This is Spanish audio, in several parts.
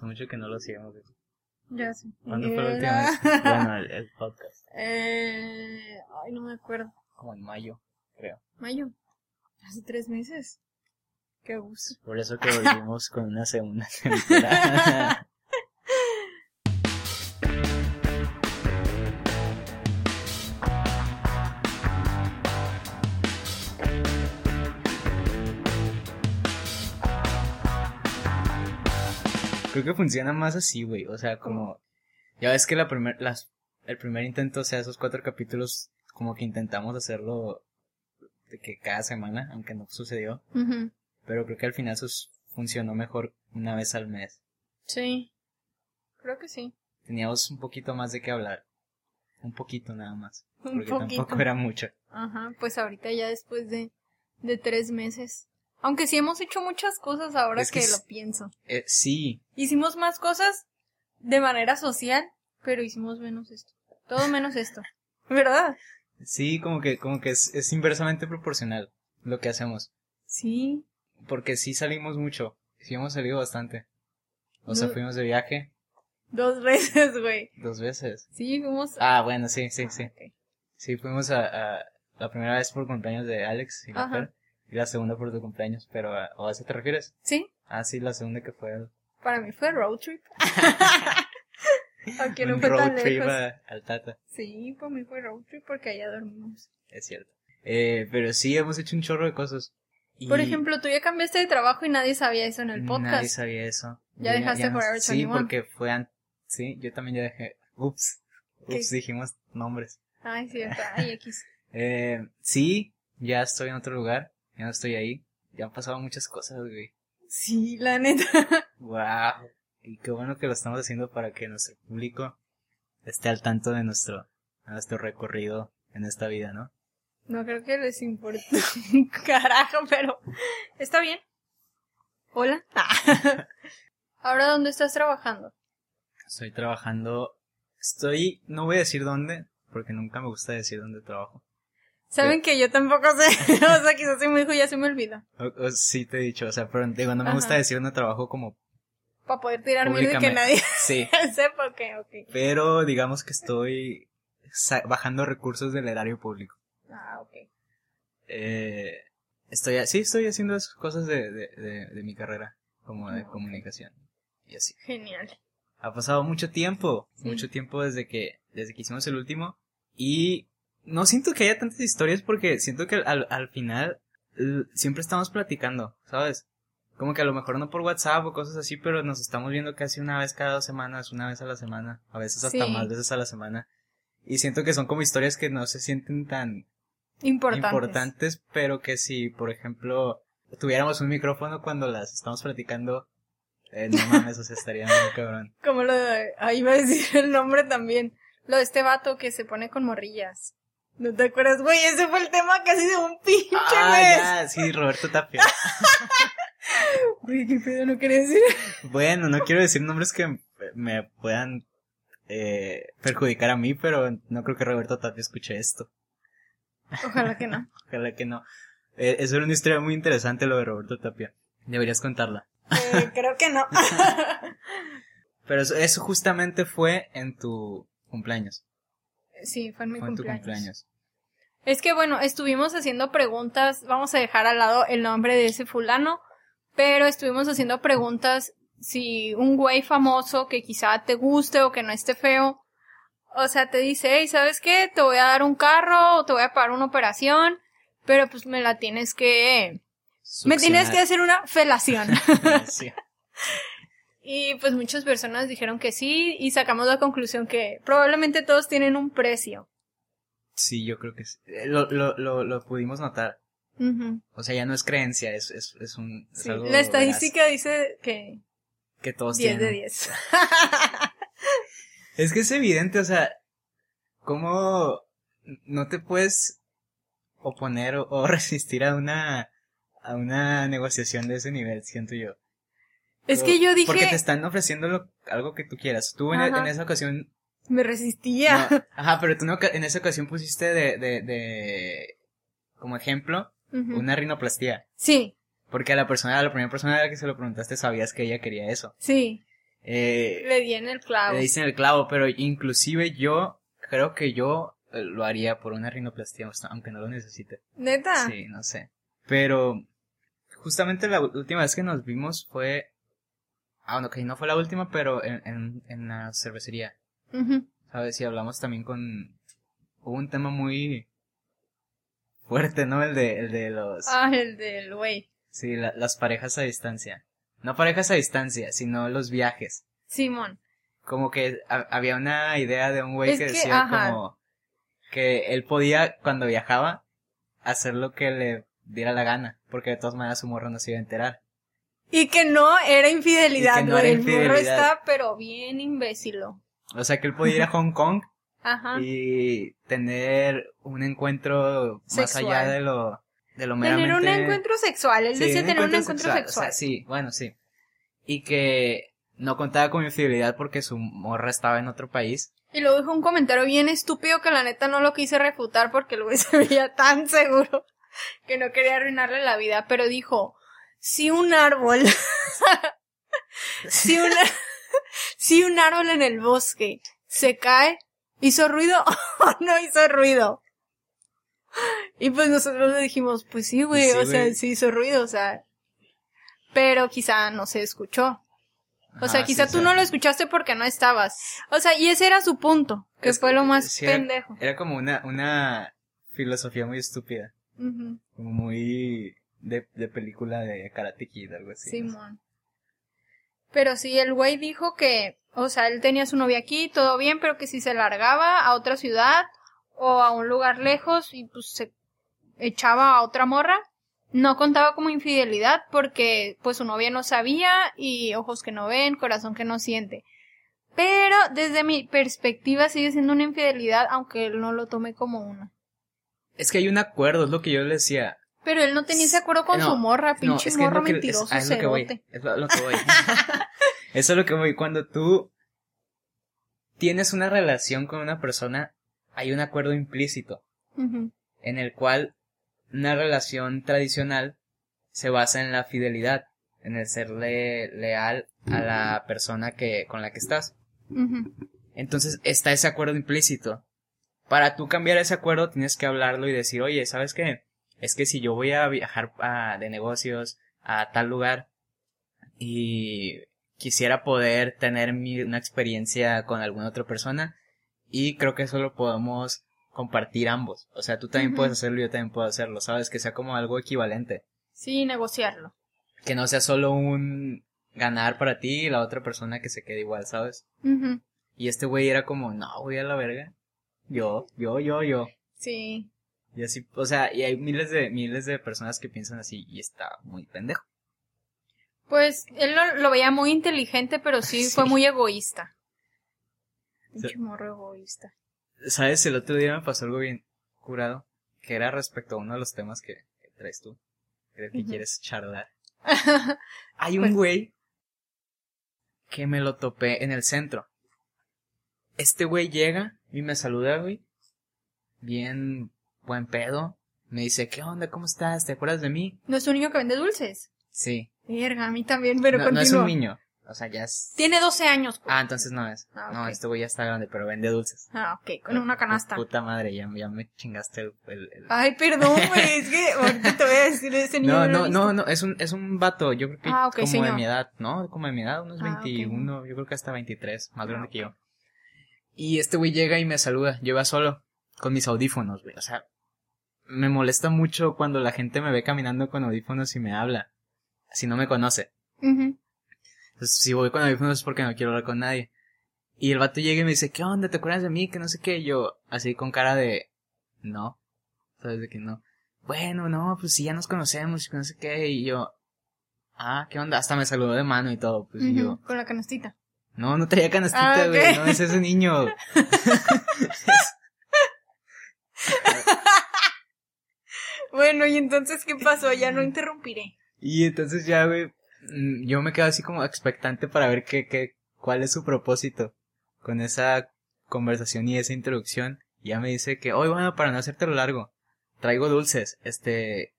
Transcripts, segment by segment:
Hace mucho que no lo hacíamos. Ya sé. ¿Cuándo fue la última Era- vez? Bueno, el, el podcast. eh, ay, no me acuerdo. Como en mayo, creo. Mayo. Hace tres meses. Qué gusto. Por eso que volvimos con una segunda temporada. Creo que funciona más así, güey. O sea, como... Ya ves que la primer, las, el primer intento, o sea, esos cuatro capítulos, como que intentamos hacerlo de que cada semana, aunque no sucedió. Pero creo que al final sus funcionó mejor una vez al mes. Sí. Creo que sí. Teníamos un poquito más de qué hablar. Un poquito nada más. Un Porque poquito. tampoco era mucho. Ajá, pues ahorita ya después de, de tres meses. Aunque sí hemos hecho muchas cosas ahora Es que lo pienso. Eh, sí, Hicimos más cosas de manera social, pero hicimos menos esto. Todo menos esto. ¿Verdad? sí, como que, como que es, es inversamente proporcional lo que hacemos. Sí. Porque sí salimos mucho. Sí hemos salido bastante. O sea, fuimos de viaje Dos veces, güey. dos veces. Sí, fuimos. Ah, bueno, sí, sí, sí. Sí, fuimos a, a la primera vez por cumpleaños de Alex y Ajá. Y la segunda por tu cumpleaños, pero ¿a, ¿o a eso te refieres? Sí, Ah, sí, la segunda que fue para mí fue road trip. Aunque no un fue road tan trip lejos. a- al Tata. Sí, para mí fue road trip porque allá dormimos. Es cierto. Eh, pero sí, hemos hecho un chorro de cosas. Y Por ejemplo, tú ya cambiaste de trabajo y nadie sabía eso en el podcast. Nadie sabía eso. Ya dejaste no- Forever Sí, 21. porque fue antes. Sí, yo también ya dejé. Ups. ¿Qué? Ups, dijimos nombres. Ay, cierto. Ay, X. Eh, sí, ya estoy en otro lugar. Ya no estoy ahí. Ya han pasado muchas cosas, güey. Sí, la neta. Wow. Y qué bueno que lo estamos haciendo para que nuestro público esté al tanto de nuestro, de nuestro recorrido en esta vida, ¿no? No creo que les importe un carajo, pero está bien. Hola. Ahora, ¿dónde estás trabajando? Estoy trabajando. Estoy. No voy a decir dónde, porque nunca me gusta decir dónde trabajo. Saben que yo tampoco sé. o sea, quizás si me dijo ya se me olvida. O, o sí te he dicho, o sea, pero digo, no me gusta decir dónde trabajo como Para poder tirar miedo y que nadie Sí, sepa. Ok, ok. pero digamos que estoy bajando recursos del erario público. Ah, ok. Eh, estoy, sí, estoy haciendo esas cosas de, de, de, de mi carrera, como de Ok. comunicación. Y así. Genial. Ha pasado mucho tiempo, Sí. mucho tiempo desde que, desde que hicimos el último. Y no siento que haya tantas historias porque siento que al, al final siempre estamos platicando, ¿sabes? Como que a lo mejor no por WhatsApp o cosas así, pero nos estamos viendo casi una vez cada dos semanas, una vez a la semana, a veces hasta Sí. más veces a la semana. Y siento que son como historias que no se sienten tan Importantes. importantes, pero que si, por ejemplo, tuviéramos un micrófono cuando las estamos platicando, eh, no mames, o sea, estaría muy cabrón. Como lo de... Ahí iba a decir el nombre también. Lo de este vato que se pone con morrillas. ¿No te acuerdas, güey? Ese fue el tema casi de un pinche Ah, mes. ya, sí, Roberto Tapia. Güey, qué pedo, no quería decir. Bueno, no quiero decir nombres que me puedan eh, perjudicar a mí, pero no creo que Roberto Tapia escuche esto. Ojalá que no. Ojalá que no. Eh, eso era una historia muy interesante lo de Roberto Tapia. Deberías contarla. Eh, creo que no. Pero eso, eso justamente fue en tu cumpleaños. sí, fue en mi Fue en tu cumpleaños. Es que bueno, estuvimos haciendo preguntas, vamos a dejar al lado el nombre de ese fulano, pero estuvimos haciendo preguntas si un güey famoso que quizá te guste o que no esté feo, o sea, te dice, hey, ¿sabes qué? Te voy a dar un carro o te voy a pagar una operación, pero pues me la tienes que... Me tienes que hacer una felación. Sí. y pues muchas personas dijeron que sí y sacamos la conclusión que probablemente todos tienen un precio. Sí, yo creo que sí. Eh, Lo, lo, lo, lo pudimos notar. O sea, ya no es creencia, es, es, es un... es Sí, algo La estadística dice que que todos 10 de tienen. 10. Es que es evidente, o sea, cómo no te puedes oponer o, o resistir a una a una negociación de ese nivel, siento yo. es que yo dije, Porque te están ofreciendo lo- algo que tú quieras. Tú en esa ocasión... me resistía. no, ajá, pero tú no, en esa ocasión pusiste de, de, de como ejemplo una rinoplastía. Sí, Porque a la persona, a la primera persona a la que se lo preguntaste sabías que ella quería eso. sí. Eh, Le di en el clavo. le dicen el clavo, pero inclusive yo creo que yo eh, lo haría por una sea, aunque no lo necesite. ¿Neta? Sí, no sé. Pero justamente la última vez que nos vimos fue... Ah, bueno, que no fue la última, pero en, en, en la cervecería. ¿Sabes? Y hablamos también con... Hubo un tema muy fuerte, ¿no? El de, el de los... Ah, el del güey. Sí, la- las parejas a distancia. No parejas a distancia, sino los viajes. Simón. Como que ha- había una idea de un güey Es que que, decía ajá. como que él podía, cuando viajaba, hacer lo que le diera la gana, porque de todas maneras su morro no se iba a enterar. Y que no era infidelidad, no el infidelidad. está, pero bien imbécilo. O sea que él podía ir a Hong Kong Ajá. y tener un encuentro más Sexual. allá de lo, de lo Tener meramente... un encuentro sexual. Él Sí, decía tener un encuentro sexual, sexual. o sea, sí, bueno, sí. Y que no contaba con infidelidad porque su morra estaba en otro país. Y luego dijo un comentario bien estúpido que la neta no lo quise refutar porque el güey se veía tan seguro que no quería arruinarle la vida. Pero dijo, si un árbol, si un, si un árbol en el bosque se cae, ¿hizo ruido o no hizo ruido? Y pues nosotros le dijimos, pues sí, güey, Sí, o sea, sí hizo ruido, o sea. Pero quizá no se escuchó. O sea, quizá sí, tú sí. no lo escuchaste porque no estabas. O sea, y ese era su punto, que Es fue lo más sí pendejo. Era como una, una filosofía muy estúpida. Como muy de, de película de Karate Kid, algo así. Simón. Pero sí, el güey dijo que, o sea, él tenía su novia aquí, todo bien, pero que si se largaba a otra ciudad o a un lugar lejos y pues se echaba a otra morra, no contaba como infidelidad porque pues su novia no sabía y ojos que no ven, corazón que no siente. Pero desde mi perspectiva sigue siendo una infidelidad aunque él no lo tome como una. Es que hay un acuerdo, es lo que yo le decía. Pero él no tenía ese acuerdo con No, su morra, No, pinche es que es que, es, mentiroso, ah, es lo que voy. Es lo, que voy. Eso es lo que voy. Cuando tú tienes una relación con una persona, hay un acuerdo implícito en el cual una relación tradicional se basa en la fidelidad, en el serle leal a la persona que con la que estás. Entonces está ese acuerdo implícito. Para tú cambiar ese acuerdo tienes que hablarlo y decir, oye, ¿sabes qué? Es que si yo voy a viajar a- de negocios a tal lugar y quisiera poder tener mi- una experiencia con alguna otra persona y creo que eso lo podemos compartir ambos. O sea, tú también puedes hacerlo y yo también puedo hacerlo, ¿sabes? Que sea como algo equivalente. Sí, negociarlo. Que no sea solo un ganar para ti y la otra persona que se quede igual, ¿sabes? Y este güey era como, no, voy a la verga. Yo, yo, yo, yo. Sí. Y así, o sea, y hay miles de, miles de personas que piensan así y está muy pendejo. Pues él lo, lo veía muy inteligente, pero sí, Sí. fue muy egoísta. Sí. Pinche morro egoísta. ¿Sabes? El otro día me pasó algo bien curado, que era respecto a uno de los temas que, que traes tú. Creo que quieres charlar. Hay un Pues- güey que me lo topé en el centro. Este güey llega y me saluda, güey. Bien buen pedo. Me dice, ¿qué onda? ¿Cómo estás? ¿Te acuerdas de mí? ¿No es un niño que vende dulces? Sí. Verga, a mí también, pero no, no es un niño. O sea, ya es... Tiene 12 años. pues. Ah, entonces no es. Ah, No, este güey ya está grande, pero vende dulces. Ah, ok, con una canasta. Puta madre, ya, ya me chingaste el... el- el- Ay, perdón, güey, es que ahorita te voy a decir de ese niño. No, no, no, no, es un, es un vato, yo creo que Ah, ok, como de mi edad, ¿no? Como de mi edad, unos Ah, ok. 21, yo creo que hasta 23, más Ah, grande que yo. Y este güey llega y me saluda, lleva solo, con mis audífonos, güey, o sea, me molesta mucho cuando la gente me ve caminando con audífonos y me habla, si no me conoce. Entonces, si voy con audífonos es porque no quiero hablar con nadie. Y el vato llega y me dice, ¿qué onda? ¿Te acuerdas de mí? Que no sé qué. Y yo, así con cara de, no. ¿Sabes de que no? Bueno, no, pues sí, ya nos conocemos y que no sé qué. Y yo, ah, ¿qué onda? Hasta me saludó de mano y todo. Pues y yo, Con la canastita. no, no traía canastita, Ah, güey. No es ese niño. Bueno, y entonces, ¿qué pasó? Ya no interrumpiré. y entonces ya, güey, mm, yo me quedo así como expectante para ver qué, qué, cuál es su propósito con esa conversación y esa introducción. Y ya me dice que, hoy bueno, para no hacértelo largo, traigo dulces, este,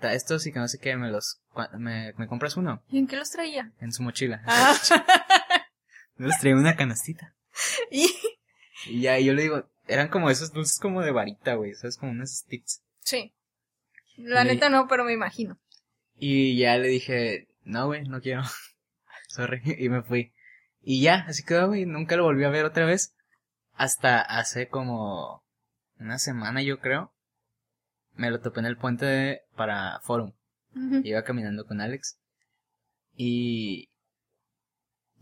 estos y que no sé qué, me los, me, me compras uno ¿Y en qué los traía? en su mochila. Ah. Los traía una canastita. Y Y ya, y yo le digo, eran como esos dulces como de varita, güey, ¿sabes? Como unos sticks. sí. La neta no, pero me imagino. Y ya le dije, no, güey, no quiero. Sorry. Y me fui. Y ya, así quedó, güey. Nunca lo volví a ver otra vez. Hasta hace como una semana, yo creo. Me lo topé en el puente de- para Forum. Iba caminando con Alex. Y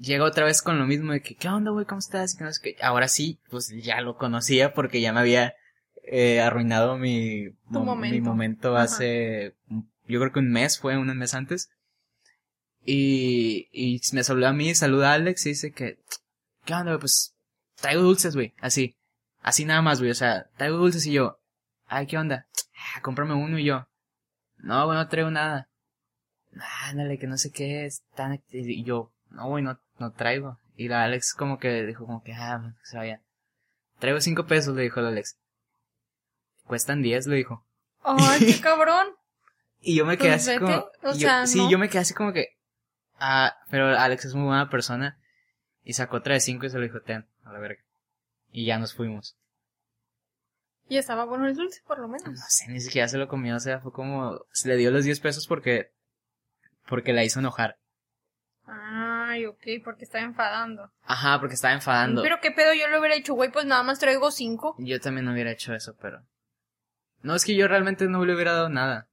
llega otra vez con lo mismo de que, ¿qué onda, güey? ¿Cómo estás? Y que no sé qué. Ahora sí, pues ya lo conocía porque ya me había eh, arruinado mi, mo- momento. mi momento Ajá. hace, yo creo que un mes, fue un mes antes. Y, y me saludó a mí, saluda a Alex y dice que, ¿qué onda, güey? Pues traigo dulces, güey, así. Así nada más, güey, o sea, traigo dulces y yo, ay, ¿qué onda? Ah, cómprame uno y yo, no, güey, no traigo nada. Ándale, que no sé qué es, tan... Y yo, no, güey, no, no traigo. Y la Alex como que dijo como que, ah, se vaya. Traigo cinco pesos, le dijo la Alex. Cuestan diez, le dijo. Ay, qué cabrón. Y yo me quedé Pues así vete, como... o yo- sea, sí, no. yo me quedé así como que... Ah, pero Alex es muy buena persona. Y sacó otra de cinco y se lo dijo, ten, a la verga. Y ya nos fuimos. Y estaba bueno el dulce, por lo No menos. sé, ni siquiera se lo comió, o sea, fue como... Se le dio los diez pesos porque... Porque la hizo enojar. Ay, ok, porque estaba enfadando. Ajá, porque estaba enfadando. Pero qué pedo, yo lo hubiera hecho, güey, pues nada más traigo cinco. Yo también no hubiera hecho eso, pero... No, es que yo realmente no le hubiera dado nada.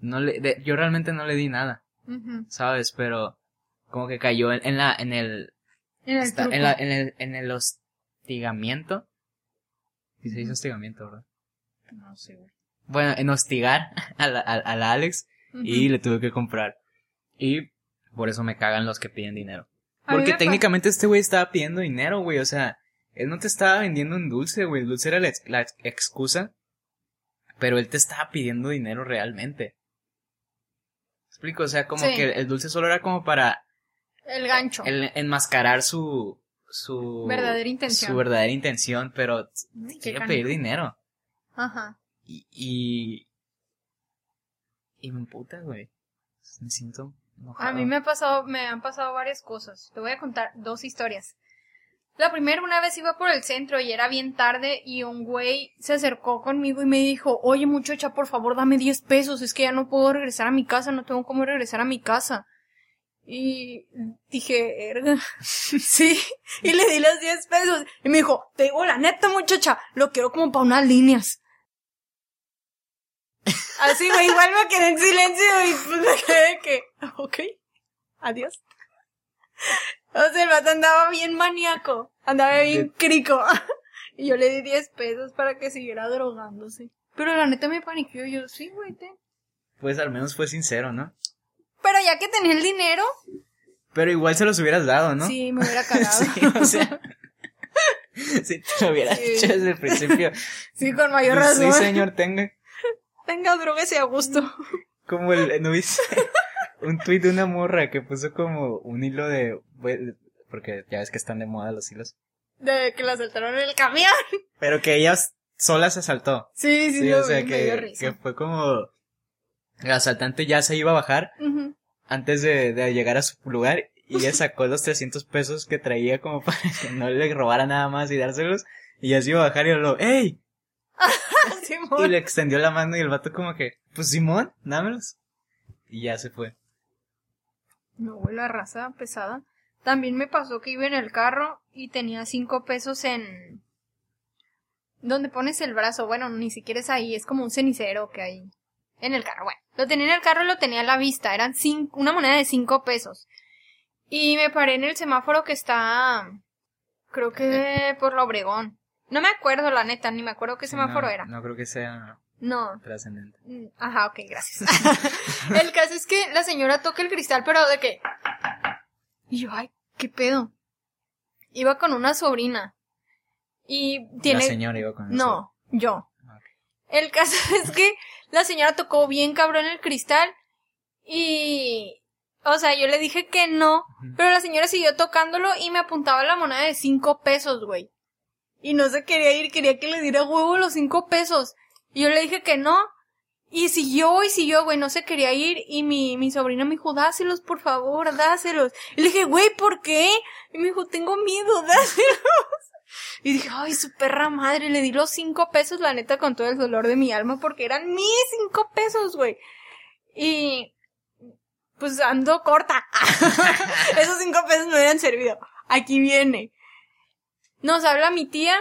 No le, de- yo realmente no le di nada. ¿sabes? Pero como que cayó en, en la, en el, En el en, la- en el, en el hostigamiento. Sí se dice hostigamiento, ¿verdad? No sé, güey. Bueno, en hostigar a la, a, a la Alex y le tuve que comprar. Y por eso me cagan los que piden dinero. Porque técnicamente este güey estaba pidiendo dinero, güey. O sea, él no te estaba vendiendo un dulce, güey. El dulce era la, ex- la ex- excusa. Pero él te estaba pidiendo dinero realmente. ¿Me explico? O sea, como Sí. que el dulce solo era como para El gancho. el- enmascarar su... Su Verdadera intención. Su verdadera intención, pero Ay, quiere pedir dinero. Ajá. Y... Y, y me emputa, güey. Me siento A mí me ha pasado, me han pasado varias cosas. Te voy a contar dos historias. La primera, una vez iba por el centro y era bien tarde y un güey se acercó conmigo y me dijo, oye muchacha, por favor dame 10 pesos, es que ya no puedo regresar a mi casa, no tengo cómo regresar a mi casa. Y dije, "Erga". sí, y le di los 10 pesos y me dijo, te digo la neta muchacha, lo quiero como para unas líneas. Así, güey, igual me quedé en silencio y pues me quedé que, ok, adiós. O sea, el vato andaba bien maníaco, andaba bien crico. Y yo le di 10 pesos para que siguiera drogándose. Pero la neta me paniqueó, yo, sí, güey, ten. Pues al menos fue sincero, ¿no? Pero ya que tenía el dinero, Pero igual se los hubieras dado, ¿no? sí, me hubiera cagado. Sí, o sea. si te lo hubieras Sí. hecho desde el principio. Sí, con mayor razón. Sí, señor, tenga. Tenga drogues y a gusto. Como el, ¿no viste? Un tuit de una morra que puso como un hilo de, porque ya ves que están de moda los hilos. De que la saltaron en el camión. Pero que ella sola se saltó. Sí, sí, Sí, lo o sea vi, me dio que, risa. que fue como, el asaltante ya se iba a bajar antes de, de llegar a su lugar y ella sacó los 300 pesos que traía como para que no le robara nada más y dárselos y ya se iba a bajar y lo, ¡Ey! Y le extendió la mano y el vato como que, pues Simón, dámelos. Y ya se fue. No, la raza pesada. También me pasó que iba en el carro y tenía cinco pesos en... ¿Dónde pones el brazo? Bueno, ni siquiera es ahí, es como un cenicero que hay en el carro. Bueno, lo tenía en el carro y lo tenía a la vista. Eran cinco, una moneda de cinco pesos. Y me paré en el semáforo que está... Creo que por la Obregón. No me acuerdo, la neta, ni me acuerdo qué semáforo no, era. No creo que sea No, trascendente. Mm, Ajá, ok, gracias. el caso es que la señora toca el cristal, pero de que... Y yo, ay, ¿qué pedo? Iba con una sobrina. Y tiene... La señora iba con eso. No, yo. El caso es que la señora tocó bien cabrón el cristal y... O sea, yo le dije que no, pero la señora siguió tocándolo y me apuntaba la moneda de cinco pesos, güey. Y no se quería ir, quería que le diera huevo los cinco pesos. Y yo le dije que no. Y siguió y siguió, güey, no se quería ir. Y mi, mi sobrina me dijo, dáselos, por favor, dáselos. Y le dije, güey, ¿por qué? Y me dijo, tengo miedo, dáselos. Y dije, ay, su perra madre, le di los cinco pesos, la neta, con todo el dolor de mi alma, porque eran mis cinco pesos, güey. Y, pues ando corta. Esos cinco pesos me hubieran servido. Aquí viene. Nos habla mi tía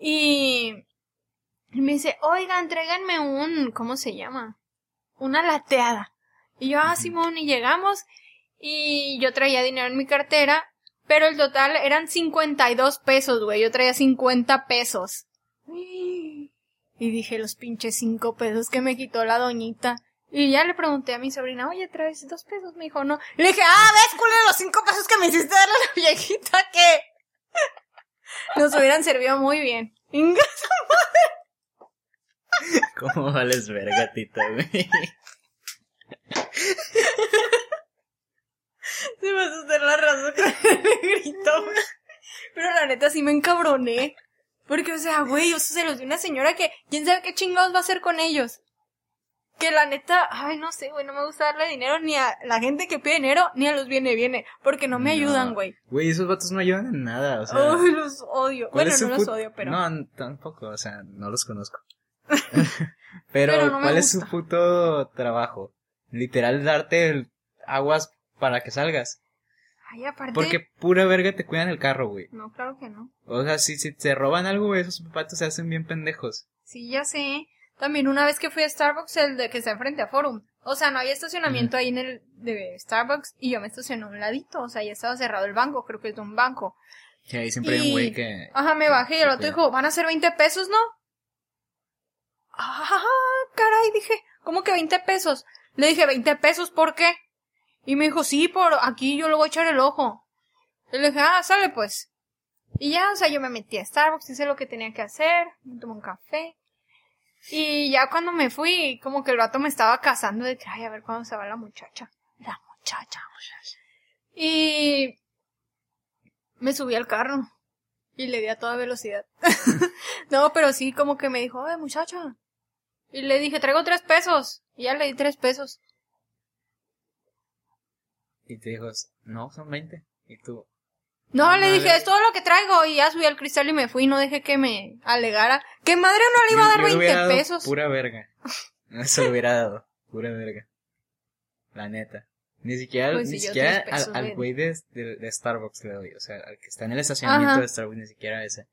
y, y me dice, oigan, tráiganme un, ¿cómo se llama? Una lateada. Y yo, ah, Simón, y llegamos y yo traía dinero en mi cartera pero el total eran 52 pesos, güey. Yo traía 50 pesos. Y dije, los pinches 5 pesos que me quitó la doñita. Y ya le pregunté a mi sobrina, oye, ¿traes dos pesos? Me dijo, no. Y le dije, ah, ves, culero, los 5 pesos que me hiciste darle a la viejita que nos hubieran servido muy bien. ¿Cómo vales verga, tita, güey? Se me asustó la razón que me gritó. Pero la neta sí me encabroné. Porque, o sea, güey, yo se los di una señora que, quién sabe qué chingados va a hacer con ellos. Que la neta, ay, no sé, güey, no me gusta darle dinero ni a la gente que pide dinero, ni a los viene, viene. Porque no me ayudan, güey. Güey, esos vatos no ayudan en nada, o sea. Ay, los odio. Bueno, no los odio, pero. No, tampoco, o sea, no los conozco. pero, ¿cuál es su puto trabajo? Literal, darte aguas para que salgas. Ay, aparte. Porque pura verga te cuidan el carro, güey. No, claro que no. O sea, si, si te roban algo, güey, esos papatos se hacen bien pendejos. Sí, ya sé. También una vez que fui a Starbucks, el de que está enfrente a Forum. O sea, no había estacionamiento ahí en el de Starbucks y yo me estacioné a un ladito. O sea, ya estaba cerrado el banco, creo que es de un banco. Sí, ahí siempre hay un güey que. Ajá, me bajé y el otro dijo, van a ser 20 pesos, ¿no? Ah, caray, dije, ¿cómo que 20 pesos? Le dije, ¿20 pesos por qué? Y me dijo, sí, por aquí yo le voy a echar el ojo. Y le dije, ah, sale pues. Y ya, o sea, yo me metí a Starbucks, hice lo que tenía que hacer, me tomé un café. Y ya cuando me fui, como que el rato me estaba casando de que, ay, a ver cuándo se va la muchacha. La muchacha, muchacha. Y me subí al carro y le di a toda velocidad. no, pero sí, como que me dijo, ay, muchacha. Y le dije, traigo tres pesos. Y ya le di tres pesos. Y te dijo, no, son 20. Y tú. No, le dije, es todo lo que traigo. Y ya subí al cristal y me fui. No dejé que me alegara. Que madre no le iba a dar 20 pesos. Pura verga. No se lo hubiera dado. Pura verga. La neta. Ni siquiera, pues ni siquiera al, güey de, de, Starbucks le doy. O sea, al que está en el estacionamiento de Starbucks, ni siquiera ese.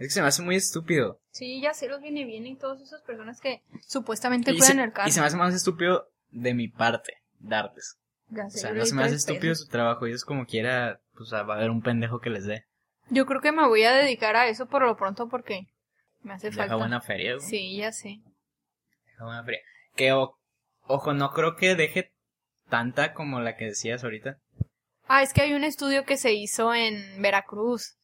Es que se me hace muy estúpido. Sí, ya sé, los viene bien y todas esas personas que supuestamente cuidan el carro. Y se me hace más estúpido de mi parte, darles o sea, no se me hace estúpido su trabajo. Ellos como quiera, pues va a haber un pendejo que les dé. Yo creo que me voy a dedicar a eso por lo pronto porque me hace falta. Deja buena feria, güey. Sí, ya sé. Deja buena feria. Que, ojo, no creo que deje tanta como la que decías ahorita. Ah, es que hay un estudio que se hizo en Veracruz.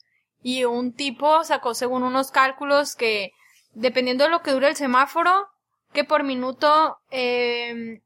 Y un tipo sacó según unos cálculos que, dependiendo de lo que dure el semáforo, que por minuto eh,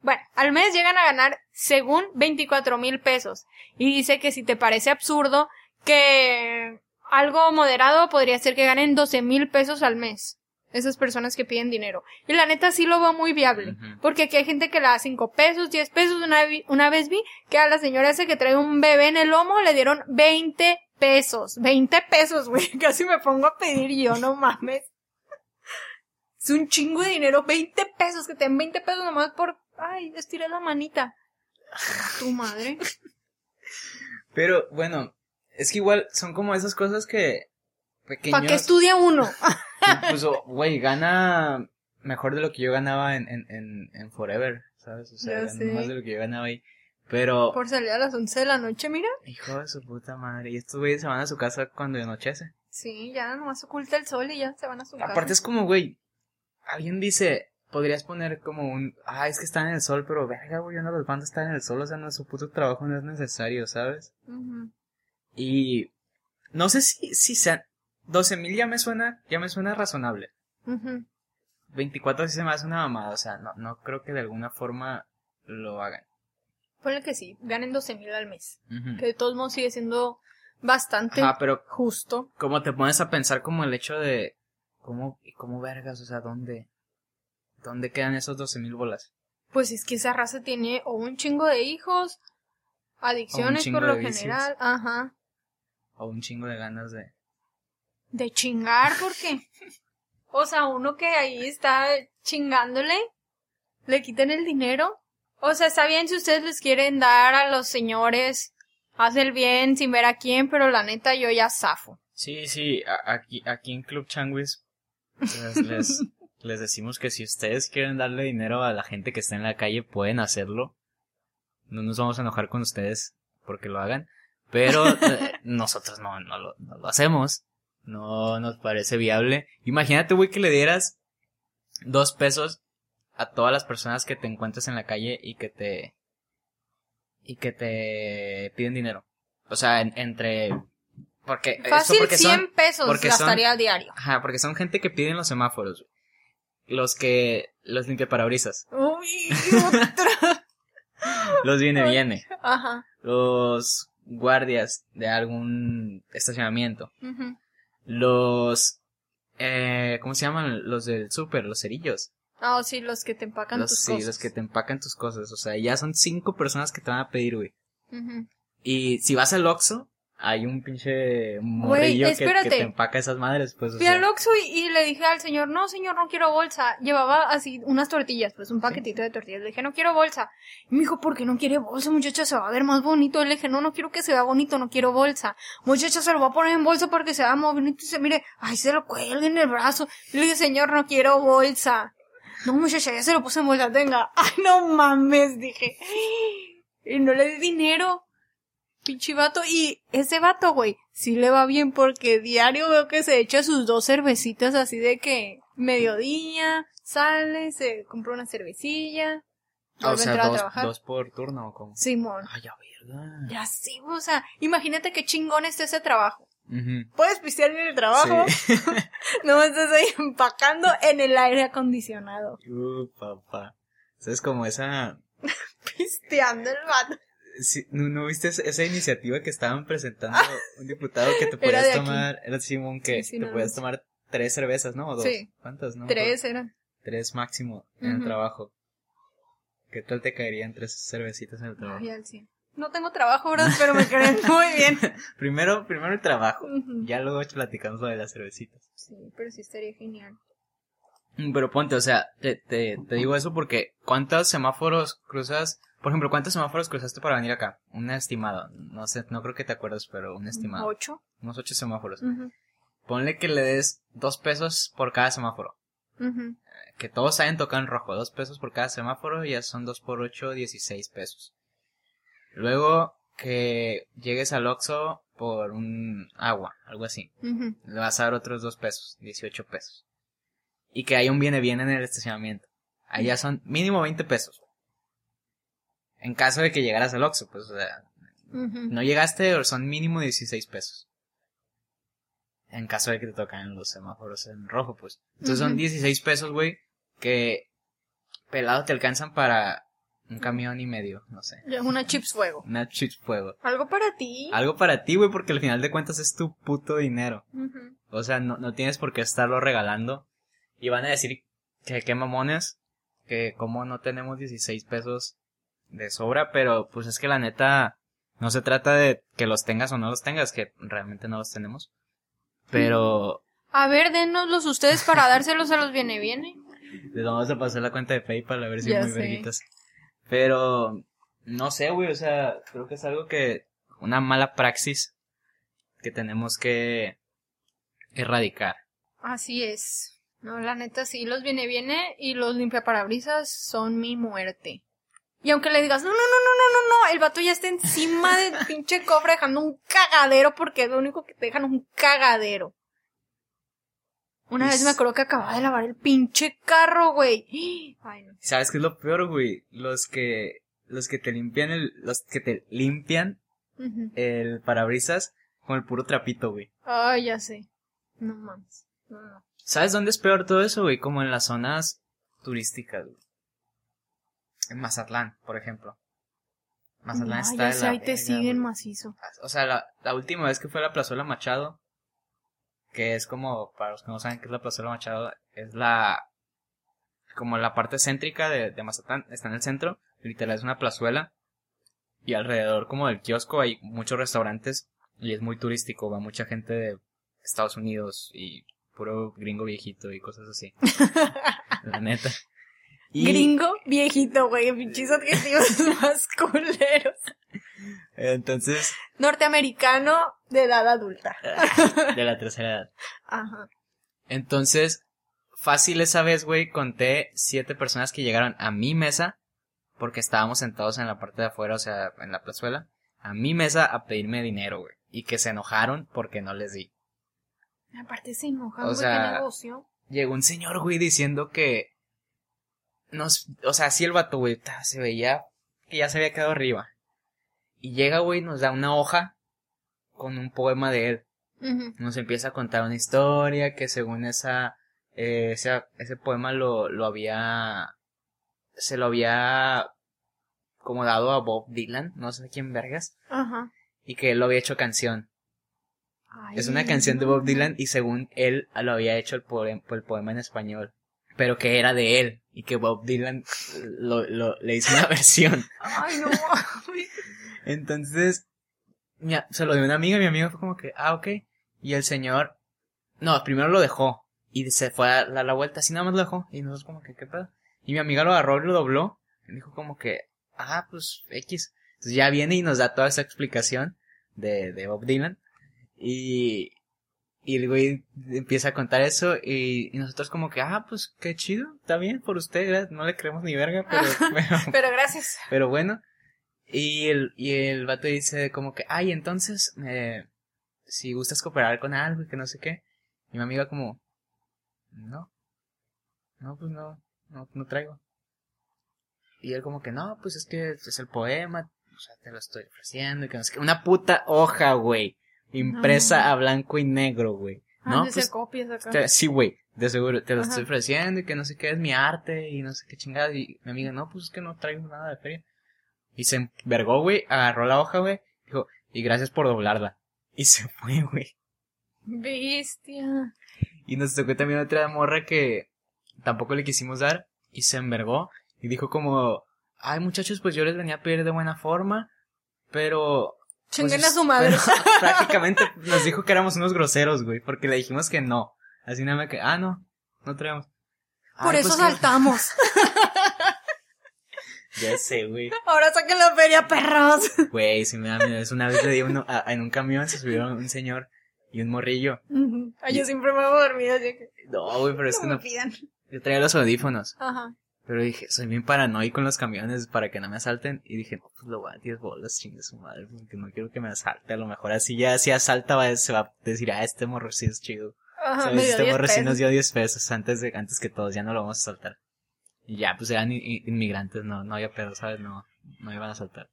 bueno, al mes llegan a ganar según 24 mil pesos. Y dice que si te parece absurdo, que algo moderado podría ser que ganen 12 mil pesos al mes. Esas personas que piden dinero. Y la neta sí lo veo muy viable. Porque aquí hay gente que le da 5 pesos, 10 pesos. Una, una vez vi que a la señora esa que trae un bebé en el lomo le dieron 20 pesos. 20 pesos, güey. Casi me pongo a pedir yo, no mames. Es un chingo de dinero. 20 pesos. Que te den 20 pesos nomás por ay, estiré la manita. Tu madre. Pero bueno, es que igual son como esas cosas que ¿Para qué estudia uno? pues, güey, gana mejor de lo que yo ganaba en, en, en, Forever, ¿sabes? O sea, más de lo que yo ganaba ahí. Pero... Por salir a las 11 de la noche, mira. Hijo de su puta madre. Y estos güeyes se van a su casa cuando anochece. Sí, ya nomás oculta el sol y ya se van a su casa. Aparte es como, güey, alguien dice, podrías poner como un, ah, es que están en el sol, pero verga, güey, yo no los mando a estar en el sol, o sea, no, su puto trabajo no es necesario, ¿sabes? Y no sé si, si sean, 12 mil ya me suena, ya me suena razonable. 24 sí se me hace una mamada, o sea, no, no creo que de alguna forma lo hagan. Ponle que sí, ganen 12 mil al mes. Que de todos modos sigue siendo bastante pero justo. Como te pones a pensar como el hecho de, ¿cómo, y cómo vergas, o sea, dónde? ¿dónde quedan esos 12 mil bolas? Pues es que esa raza tiene o un chingo de hijos, adicciones por lo general, ajá. O un chingo de ganas de... De chingar, porque. O sea, uno que ahí está chingándole, le quiten el dinero. O sea, está bien si ustedes les quieren dar a los señores, hace el bien sin ver a quién, pero la neta yo ya zafo. Sí, sí, aquí, aquí en Club Changuis les, les, les decimos que si ustedes quieren darle dinero a la gente que está en la calle, pueden hacerlo. No nos vamos a enojar con ustedes porque lo hagan. Pero eh, nosotros no, no, lo, no lo hacemos. No nos parece viable. Imagínate, güey, que le dieras dos pesos a todas las personas que te encuentres en la calle y que te... y que te piden dinero. O sea, en- entre... Porque... Fácil porque 100 son- pesos porque son- gastaría a diario. Ajá, porque son gente que piden los semáforos. güey. Los que... Los limpiaparabrisas. Uy, otra. Los viene viene. Ajá. Los guardias de algún estacionamiento. ujú. Los... Eh, ¿Cómo se llaman? Los del súper, los cerillos. Ah, sí, los que te empacan Los, tus sí, cosas. los que te empacan tus cosas. O sea, ya son cinco personas que te van a pedir, güey. Y si vas al Oxxo, hay un pinche morrillo que, que espérate. te empaca esas madres, pues. o Fui sea, al Oxxo y, y le dije al señor, no señor, no quiero bolsa. Llevaba así unas tortillas, pues un paquetito de tortillas. Le dije, no quiero bolsa. Y me dijo, ¿por qué no quiere bolsa, muchacha? Se va a ver más bonito. Le dije, no, no quiero que se vea bonito, no quiero bolsa. Muchacha, se lo va a poner en bolsa porque se vea más bonito y se mire, ay, se lo cuelga en el brazo. Y le dije, señor, no quiero bolsa. No, muchacha, ya se lo puse en bolsa, tenga. Ay, no mames, dije. Y no le di dinero. Pinche vato. Y ese vato, güey, sí le va bien porque diario veo que se echa sus dos cervecitas así de que mediodía, sale, se compra una cervecilla, ah, o sea, a dos, trabajar. dos por turno, ¿o cómo? Simón. Ay, ya verga. Ya sí, o sea, imagínate qué chingón está ese trabajo. Puedes pistear en el trabajo, Sí. no estás ahí empacando en el aire acondicionado. Uh, papá. ¿Sabes como esa... Pisteando el vato. ¿No, no viste esa, iniciativa que estaban presentando un diputado que te podías tomar... Era Simón que Sí, sí, te no, podías tomar tres cervezas, ¿no? O dos. Sí. ¿Cuántas, no? Tres eran. Tres máximo en el trabajo. ¿Qué tal te caerían tres cervecitas en el trabajo? Ay, al cien. No tengo trabajo, ¿verdad? Pero me creen muy bien. Primero, primero el trabajo. Ya luego platicamos lo de las cervecitas. Sí, pero sí estaría genial. Mm, Pero ponte, o sea, te, te, te digo eso porque ¿cuántos semáforos cruzas? Por ejemplo, ¿cuántos semáforos cruzaste para venir acá? Un estimado. No sé, no creo que te acuerdes, pero un estimado. ¿Ocho? Unos ocho semáforos. Ponle que le des dos pesos por cada semáforo. Que todos hayan tocado en rojo. Dos pesos por cada semáforo, ya son dos por ocho, dieciséis pesos. Luego que llegues al Oxxo por un agua, algo así. Le vas a dar otros dos pesos, 18 pesos. Y que haya un viene bien en el estacionamiento. Allá son mínimo 20 pesos. En caso de que llegaras al Oxxo, pues, o sea, no llegaste, son mínimo 16 pesos. En caso de que te tocan los semáforos en rojo, pues. Entonces son Ujú. 16 pesos, güey, que pelado te alcanzan para un camión y medio, no sé. Una chips fuego. Una chips fuego. Algo para ti. Algo para ti, güey, porque al final de cuentas es tu puto dinero. O sea, no, no tienes por qué estarlo regalando. Y van a decir que qué mamones, que como no tenemos 16 pesos de sobra, pero pues es que la neta no se trata de que los tengas o no los tengas, que realmente no los tenemos. Pero A ver, denoslos ustedes para dárselos a los viene viene. les vamos a pasar la cuenta de PayPal a ver si Ya muy sé. verguitas. Pero no sé, güey, o sea, creo que es algo que una mala praxis que tenemos que erradicar. Así es. No, la neta sí, los viene viene y los limpiaparabrisas son mi muerte. Y aunque le digas, no, no, no, no, no, no, no, el vato ya está encima del pinche cofre dejando un cagadero porque es lo único que te dejan un cagadero. Una vez me acuerdo que acababa de lavar el pinche carro, güey. Ay, no. ¿Sabes qué es lo peor, güey? Los que los que te limpian el los que te limpian el parabrisas con el puro trapito, güey. Ay, ya sé. No mames. No, no. ¿Sabes dónde es peor todo eso, güey? Como en las zonas turísticas, güey. En Mazatlán, por ejemplo. Mazatlán Ay, está ya la ahí te siguen macizo. O sea, la, la última vez que fue a la Plazuela Machado, que es como, para los que no saben qué es la Plazuela Machado, es la... como la parte céntrica de, de Mazatlán, está en el centro, literal es una plazuela, y alrededor como del kiosco hay muchos restaurantes, y es muy turístico, va mucha gente de Estados Unidos, y puro gringo viejito y cosas así. la neta. Y- Gringo viejito, güey. Pinches adjetivos más culeros. Entonces, Norteamericano de edad adulta. de la tercera edad. Ajá. Entonces, fácil esa vez, güey, conté siete personas que llegaron a mi mesa, porque estábamos sentados en la parte de afuera, o sea, en la plazuela, a mi mesa a pedirme dinero, güey. Y que se enojaron porque no les di. Aparte se enojan, güey, sea, qué negocio. Llegó un señor, güey, diciendo que... Nos, o sea, sí el vato, güey, se veía que ya se había quedado arriba. Y llega, güey, nos da una hoja con un poema de él. Nos empieza a contar una historia que según esa, eh, ese, ese poema lo, lo había, se lo había como dado a Bob Dylan, no sé quién vergas, Ajá. y que él lo había hecho canción. Ay, Es una canción de. Bob Dylan y según él lo había hecho el poema, el poema en español, pero que era de él y que Bob Dylan lo, lo, le hizo una versión. Ay, no mames. Entonces, mi- se lo dio una amiga y mi amiga fue como que, ah, ok. Y el señor, no, primero lo dejó y se fue a dar la vuelta, así nada más lo dejó. Y nosotros como que, ¿qué pedo? Y mi amiga lo agarró y lo dobló. Y dijo como que, ah, pues X. Entonces ya viene y nos da toda esa explicación de, de Bob Dylan. Y, y el güey empieza a contar eso y, y nosotros como que, ah, pues qué chido, está bien por usted, no le creemos ni verga, pero, pero Pero gracias. pero bueno. Y el, y el vato dice como que, ay, entonces, eh, si gustas cooperar con algo y que no sé qué. Y mi amiga como, no. No, pues no, no, no traigo. Y él como que, no, pues es que es el poema, o sea, te lo estoy ofreciendo y que no sé qué. Una puta hoja, güey. Impresa No. a blanco y negro, güey. No, Antes pues, se copias acá. te- sí, güey, de seguro, te lo Ajá. estoy ofreciendo y que no sé qué es mi arte y no sé qué chingada. Y mi amiga, no, pues es que no traigo nada de feria. Y se envergó, güey, agarró la hoja, güey, dijo, y gracias por doblarla. Y se fue, güey. Bestia. Y nos tocó también otra morra que tampoco le quisimos dar y se envergó y dijo como, ay muchachos, pues yo les venía a pedir de buena forma, pero... pues, Chinguen a su madre. prácticamente nos dijo que éramos unos groseros, güey, porque le dijimos que no. Así nada más que, ah, no, no traemos. Por Ay, eso pues que- saltamos. Ya sé, güey. Ahora saquen la feria, perros. Güey, si me da miedo. Es una vez le di uno, a- en un camión se subieron un señor y un morrillo. Ay, yo siempre me hago dormida, así que No, güey, pero es no que me no. pidan. Yo traía los audífonos. Ajá. Pero dije, soy bien paranoico en los camiones para que no me asalten. Y dije, no, pues lo voy a 10 bolas, chingue su madre, porque no quiero que me asalte. A lo mejor así ya, si asalta, va, se va a decir, ah, este morro sí es chido. Ajá, ¿Sabes? Este 10 morro sí nos dio 10 pesos antes de, antes que todos, ya no lo vamos a saltar. Y ya, pues eran inmigrantes, no, no había pedo, ¿sabes? No, no iban a saltar.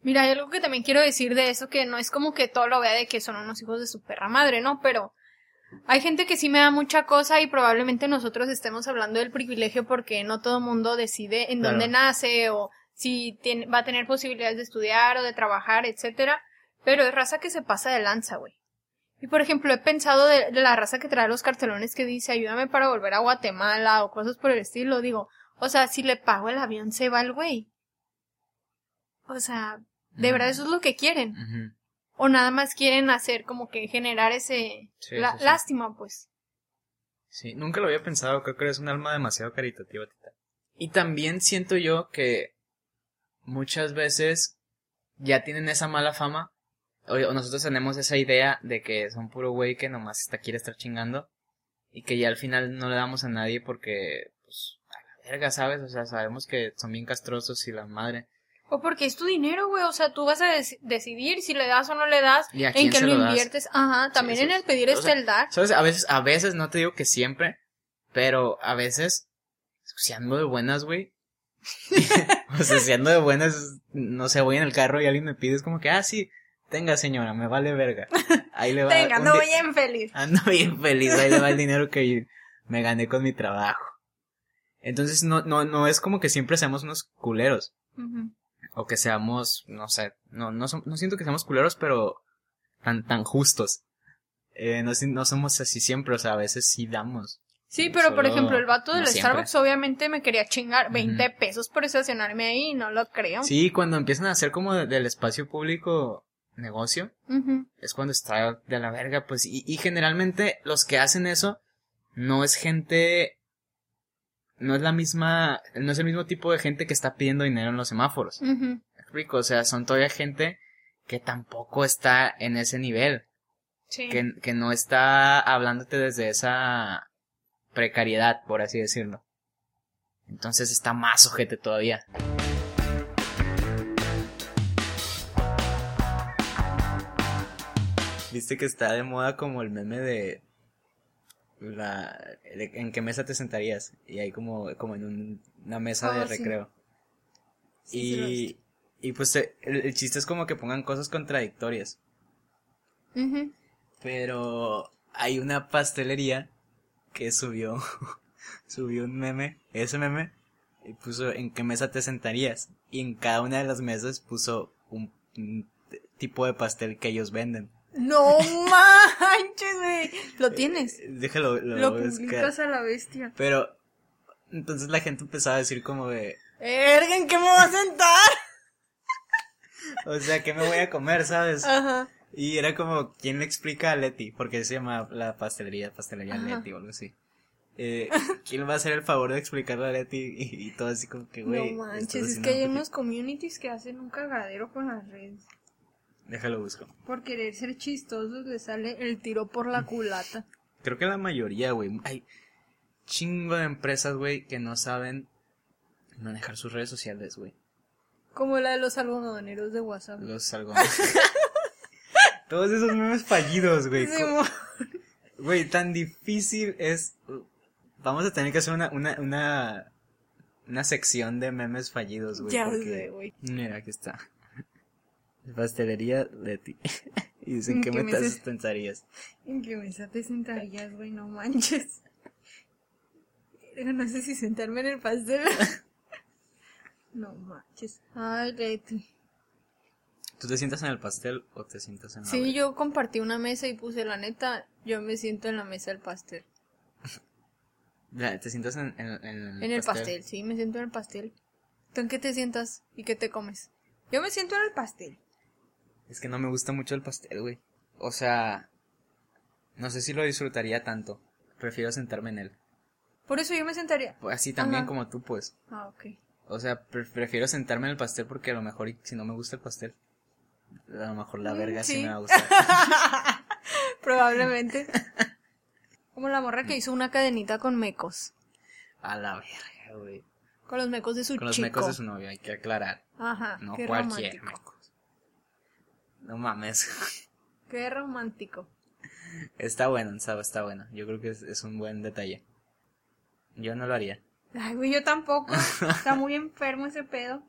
Mira, hay algo que también quiero decir de eso, que no es como que todo lo vea de que son unos hijos de su perra madre, ¿no? Pero hay gente que sí me da mucha cosa y probablemente nosotros estemos hablando del privilegio porque no todo mundo decide en Claro. dónde nace o si tiene, va a tener posibilidades de estudiar o de trabajar, etcétera. Pero es raza que se pasa de lanza, güey. Y por ejemplo, he pensado de, de la raza que trae los cartelones que dice ayúdame para volver a Guatemala o cosas por el estilo. Digo, o sea, si le pago el avión se va el güey. O sea, de verdad eso es lo que quieren. O nada más quieren hacer como que generar ese Sí, la- sí, sí. lástima, pues. Sí, nunca lo había pensado, creo que eres un alma demasiado caritativa, tita. Y también siento yo que muchas veces ya tienen esa mala fama, o, o nosotros tenemos esa idea de que son puro güey que nomás está, quiere estar chingando, y que ya al final no le damos a nadie porque, pues, a la verga, ¿sabes? O sea, sabemos que son bien castrosos y la madre. O porque es tu dinero, güey. O sea, tú vas a dec- decidir si le das o no le das, ¿Y a en quién qué se lo, inviertes. Ajá, también Sí, en el pedir O está sea, el dar. ¿Sabes? A veces, a veces, no te digo que siempre, pero a veces, si ando de buenas, güey. o sea, si ando de buenas, no sé, voy en el carro y alguien me pide, es como que, ah, sí, tenga señora, me vale verga. Ahí le va. Tenga, di- bien feliz. Ando bien feliz, ahí le va el dinero que me gané con mi trabajo. Entonces, no, no, no es como que siempre seamos unos culeros. Ujú. O que seamos, no sé, no, no, no siento que seamos culeros, pero tan, tan justos. Eh, no, no somos así siempre, o sea, a veces sí damos. Sí, pero por ejemplo, el vato del siempre. Starbucks obviamente me quería chingar 20 pesos por estacionarme ahí no lo creo. Sí, cuando empiezan a hacer como de- del espacio público negocio, es cuando está de la verga, pues, y, y generalmente los que hacen eso no es gente, no es la misma, no es el mismo tipo de gente que está pidiendo dinero en los semáforos. ¿Me explico? O sea, son todavía gente que tampoco está en ese nivel, Sí. que, que no está hablándote desde esa precariedad, por así decirlo. Entonces está más ojete todavía. Viste que está de moda como el meme de la de en qué mesa te sentarías y hay como como en un- una mesa de Ah, recreo. Sí, y y pues eh, el, el chiste es como que pongan cosas contradictorias. Pero hay una pastelería que subió subió un meme, ese meme, y puso en qué mesa te sentarías. Y en cada una de las mesas puso un, tipo de pastel que ellos venden. No manches, güey. Lo tienes. Eh, Déjalo, lo, Lo buscar. publicas a la bestia. Pero entonces la gente empezaba a decir como de, Erga, ¿en qué me voy a sentar? o sea, ¿qué me voy a comer, sabes? Ajá. Y era como, ¿quién le explica a Leti? Porque se llama la pastelería, pastelería Ajá. Leti o algo así. Eh, ¿Quién va a hacer el favor de explicarle a Leti? Y, y todo así como que, güey. no manches, es que hay un unos communities que hacen un cagadero con las redes. Déjalo busco. Por querer ser chistosos le sale el tiro por la culata. Creo que la mayoría, güey. Hay chingo de empresas, güey, que no saben manejar sus redes sociales, güey. Como la de los algodoneros de WhatsApp. Los algodones. Todos esos memes fallidos, güey. Güey, tan difícil es. Vamos a tener que hacer una, una, una, una sección de memes fallidos, güey. Ya porque- güey. Mira, aquí está. Pastelería Leti. y dicen ¿En que qué me meses? pensarías. ¿En qué mesa te sentarías, güey? No manches. No sé si sentarme en el pastel. no manches. Ay, Leti. ¿Tú te sientas en el pastel o te sientas en la Sí, yo compartí una mesa y puse la neta, yo me siento en la mesa del pastel. ¿Te sientas en, en- en En el pastel, sí, me siento en el pastel. ¿Tú en qué te sientas y qué te comes? Yo me siento en el pastel. Es que no me gusta mucho el pastel, güey. O sea, no sé si lo disfrutaría tanto. Prefiero sentarme en él. Por eso yo me sentaría. Pues así también Ajá. como tú, pues. Ah, ok. O sea, pre- prefiero sentarme en el pastel porque a lo mejor si no me gusta el pastel, a lo mejor la Mm, verga sí, sí. me va a gustar. Probablemente. Como la morra que hizo una cadenita con mecos. A la verga, güey. Con los mecos de su Con los chico. mecos de su novio, hay que aclarar. Ajá, No cualquier romántico. mecos. No mames. Qué romántico. Está bueno, está, está bueno. Yo creo que es, es un buen detalle. Yo no lo haría. Ay, güey, yo tampoco. Está muy enfermo ese pedo.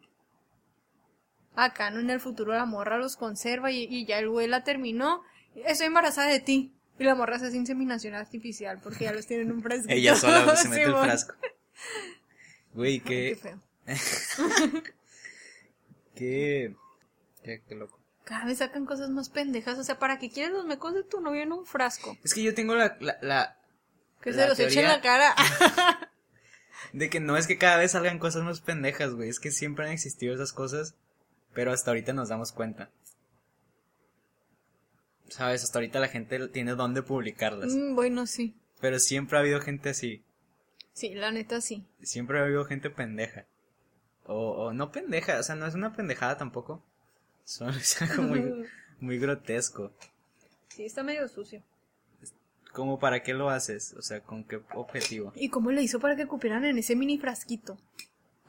Acá, ¿no? En el futuro la morra los conserva y, y ya el güey la terminó. Estoy embarazada de ti. Y la morra se hace inseminación artificial porque ya los tienen en un frasquito. Ella sola se mete el frasco. Güey, Ay, qué, qué feo. qué, qué, qué loco. Cada vez sacan cosas más pendejas. O sea, ¿para qué quieres los mecos de tu novio en un frasco? Es que yo tengo la, la, la, Que La se los eche en la cara. de que no es que cada vez salgan cosas más pendejas, güey. Es que siempre han existido esas cosas, pero hasta ahorita nos damos cuenta. Sabes, hasta ahorita la gente tiene dónde publicarlas. Mm, bueno, sí. Pero siempre ha habido gente así. Sí, la neta sí. Siempre ha habido gente pendeja. O, o no pendeja, o sea, no es una pendejada tampoco. Solo es algo muy, muy grotesco. Sí, está medio sucio. ¿Cómo para qué lo haces? O sea, ¿con qué objetivo? ¿Y cómo le hizo para que cupieran en ese mini frasquito?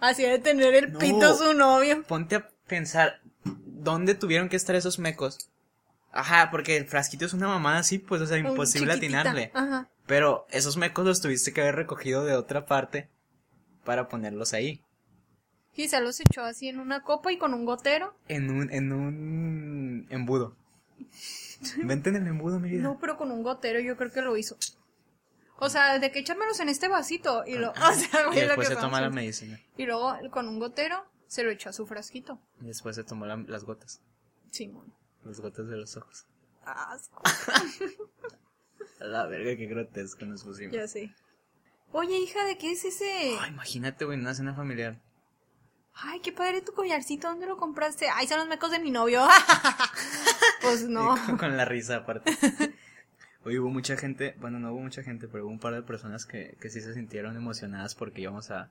Hacía de tener el No. pito su novio. Ponte a pensar, ¿dónde tuvieron que estar esos mecos? Ajá, porque el frasquito es una mamada así, pues, o sea, imposible atinarle. Ajá. Pero esos mecos los tuviste que haber recogido de otra parte para ponerlos ahí. Quizá los echó así en una copa y con un gotero. En un, en un embudo. Vente en el embudo, mi vida. No, pero con un gotero yo creo que lo hizo. O sea, de que echármelos en este vasito y lo, o sea, güey, y lo después que se toma la medicina. Y luego con un gotero se lo echó a su frasquito. Y después se tomó la- las gotas. Simón. Las gotas de los ojos. Asco. A la verga, qué grotesco nos pusimos. Ya sé. Oye, hija, ¿de qué es ese? Ay, imagínate, güey, una cena familiar. Ay, qué padre tu collarcito, ¿dónde lo compraste? Ay, son los mecos de mi novio. pues no. Con, con la risa aparte. Hoy hubo mucha gente, bueno, no hubo mucha gente, pero hubo un par de personas que, que sí se sintieron emocionadas porque íbamos a,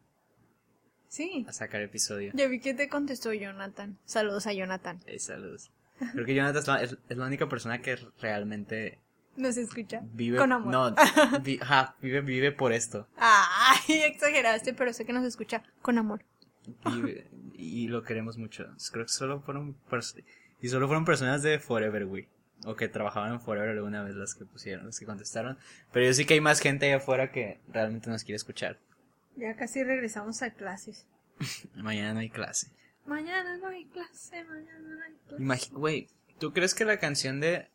Sí. a sacar episodio. Ya vi que te contestó Jonathan. Saludos a Jonathan. Eh, saludos. Creo que Jonathan es la, es- es la única persona que realmente Nos escucha. vive... Con amor. No, vi- vive, vive por esto. Ay, exageraste, pero sé que nos escucha con amor. Y lo queremos mucho. Creo que solo fueron... y solo fueron personas de Forever, güey. O que trabajaban en Forever alguna vez las que pusieron, las que contestaron. Pero yo sí que hay más gente allá afuera que realmente nos quiere escuchar. Ya casi regresamos a clases. Mañana no hay clase. Mañana no hay clase, mañana no hay clase. Imagi- Güey, ¿tú crees que la canción de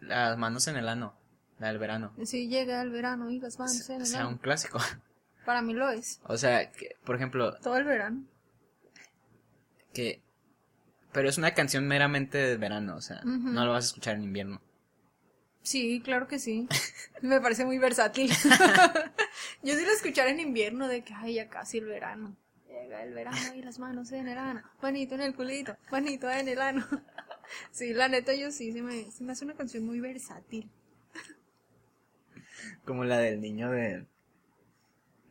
Las manos en el ano, la del verano, Si llega el verano y las manos en el sea un ano. clásico? Para mí lo es. O sea, que, por ejemplo, Todo el verano. que... Pero es una canción meramente de verano, o sea, no lo vas a escuchar en invierno. Sí, claro que sí. Me parece muy versátil. Yo sí lo escuchar en invierno de que, ay, ya casi el verano. Llega el verano y las manos en el ano. Manito en el culito, manito en el ano. Sí, la neta yo sí, se me, se me hace una canción muy versátil. Como la del niño de...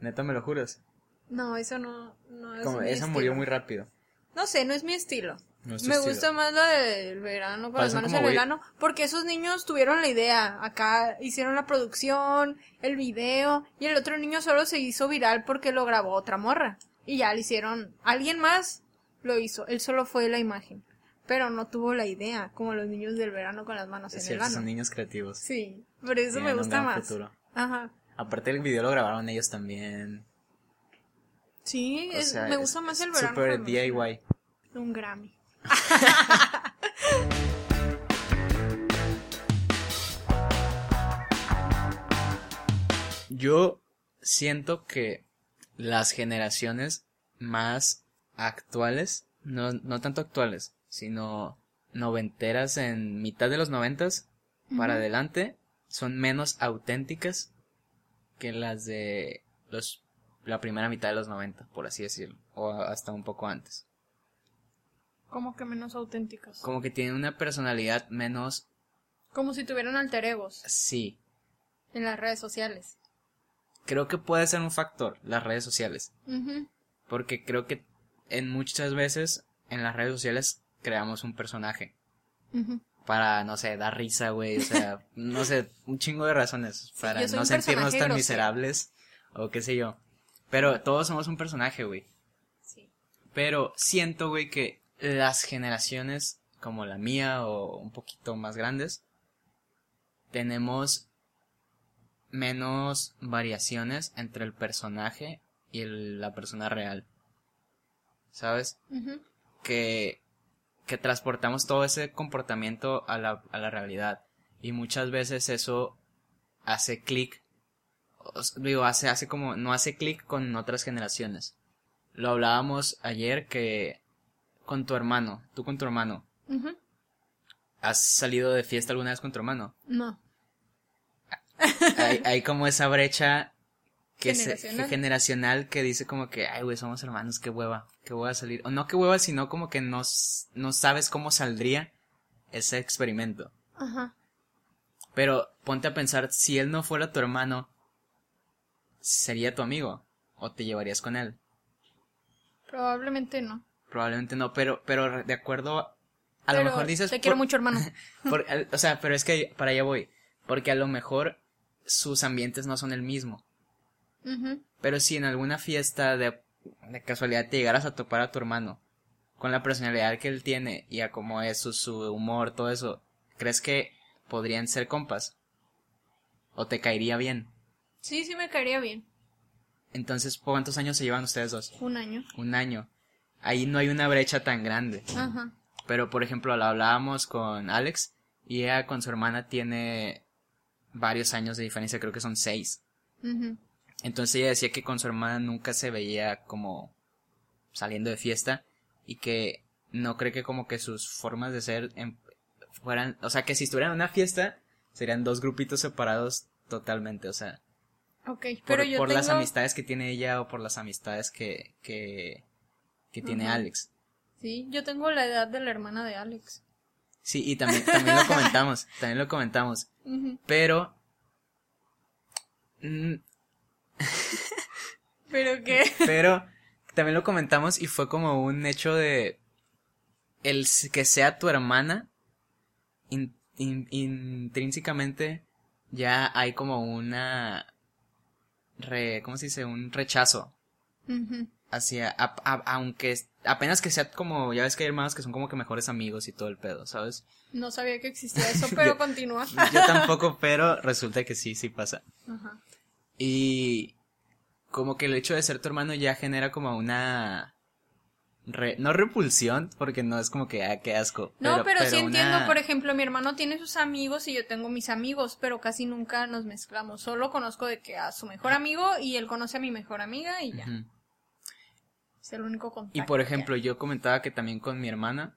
Neta, me lo juras. No, eso no, no es Como mi esa estilo. murió muy rápido. No sé, no es mi estilo. No es Me estilo. gusta más la del verano con las manos en el güey- ano, porque esos niños tuvieron la idea. Acá hicieron la producción, el video, y el otro niño solo se hizo viral porque lo grabó otra morra. Y ya le hicieron, alguien más lo hizo, él solo fue la imagen. Pero no tuvo la idea, como los niños del verano con las manos Es en el cierto, ano. son niños creativos. Sí, por eso Tienen me un gusta gran más. futuro. Ajá. Aparte el video lo grabaron ellos también. Sí, O es- sea, me gusta más el verano. Super DIY. Un Grammy. Yo siento que las generaciones más actuales, no, no tanto actuales, sino noventeras en mitad de los noventas para adelante, son menos auténticas que las de los la primera mitad de los 90, por así decirlo, o hasta un poco antes. Como que menos auténticos. Como que tienen una personalidad menos, Como si tuvieran alter egos sí, en las redes sociales. creo que puede ser un factor las redes sociales. Porque creo que en muchas veces en las redes sociales creamos un personaje. Para, no sé, dar risa, güey. O sea, no sé, un chingo de razones. Para no sentirnos tan miserables. O qué sé yo. Pero todos somos un personaje, güey. Sí. Pero siento, güey, que las generaciones como la mía o un poquito más grandes, tenemos menos variaciones entre el personaje y el- la persona real. ¿Sabes? Que, que transportamos todo ese comportamiento a la, a la realidad. Y muchas veces eso hace clic. Digo, hace, hace como, no hace clic con otras generaciones. Lo hablábamos ayer que con tu hermano, tú con tu hermano. ¿has salido de fiesta alguna vez con tu hermano? No. Hay, hay como esa brecha que se- Generacional. generacional que dice como que, ay, güey, somos hermanos, qué hueva, qué hueva salir. O no qué hueva, sino como que no, no sabes cómo saldría ese experimento. Ajá. Pero ponte a pensar, si él no fuera tu hermano, ¿sería tu amigo? ¿O te llevarías con él? Probablemente no. Probablemente no, pero, pero de acuerdo, a, a lo mejor dices... Te quiero por- mucho, hermano. por- o sea, pero es que para allá voy. Porque a lo mejor sus ambientes no son el mismo. Ujú. Pero si en alguna fiesta de, de casualidad te llegaras a topar a tu hermano, con la personalidad que él tiene y a cómo es su, su humor, todo eso, ¿crees que podrían ser compas? ¿O te caería bien? Sí, sí me caería bien. Entonces, ¿cuántos años se llevan ustedes dos? Un año. Un año. Ahí no hay una brecha tan grande. Ajá. Pero, por ejemplo, lo hablábamos con Alex y ella con su hermana tiene varios años de diferencia, creo que son seis. Entonces ella decía que con su hermana nunca se veía como saliendo de fiesta y que no cree que como que sus formas de ser em- fueran, o sea, que si estuvieran en una fiesta serían dos grupitos separados totalmente, o sea, Ok, Por, pero yo por tengo... las amistades que tiene ella o por las amistades que, que, que tiene. Alex. Sí, yo tengo la edad de la hermana de Alex. Sí, y también, también lo comentamos, también lo comentamos. Pero... ¿Pero qué? Pero también lo comentamos y fue como un hecho de el que sea tu hermana in- in- intrínsecamente ya hay como una re, ¿cómo se dice? un rechazo hacia a- a- aunque apenas que sea como ya ves que hay hermanos que son como que mejores amigos y todo el pedo, ¿sabes? No sabía que existía eso, pero Yo- continúa. Yo tampoco, pero resulta que sí, sí pasa. Ajá. Y como que el hecho de ser tu hermano ya genera como una... re- no repulsión, porque no es como que, ah, qué asco. No, pero, sí una- entiendo, por ejemplo, mi hermano tiene sus amigos y yo tengo mis amigos, pero casi nunca nos mezclamos. Solo conozco de que a su mejor amigo y él conoce a mi mejor amiga y ya. Es el único contacto. Y por ejemplo, yo comentaba que también con mi hermana,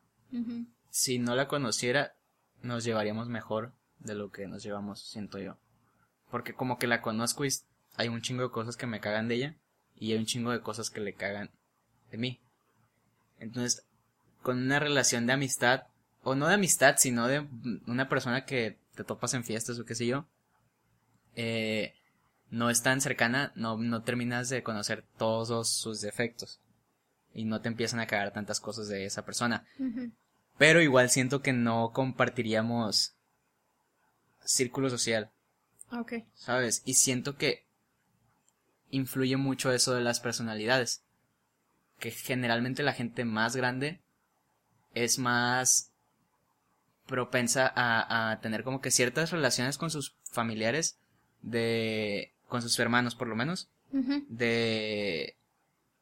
si no la conociera, nos llevaríamos mejor de lo que nos llevamos, siento yo. Porque como que la conozco y hay un chingo de cosas que me cagan de ella y hay un chingo de cosas que le cagan de mí. Entonces, con una relación de amistad, o no de amistad, sino de una persona que te topas en fiestas o qué sé yo, eh, no es tan cercana, no, no terminas de conocer todos sus defectos. Y no te empiezan a cagar tantas cosas de esa persona. Pero igual siento que no compartiríamos círculo social, Ok. ¿sabes? Y siento que influye mucho eso de las personalidades. Que generalmente la gente más grande es más propensa a, a tener como que ciertas relaciones con sus familiares, de con sus hermanos por lo menos, de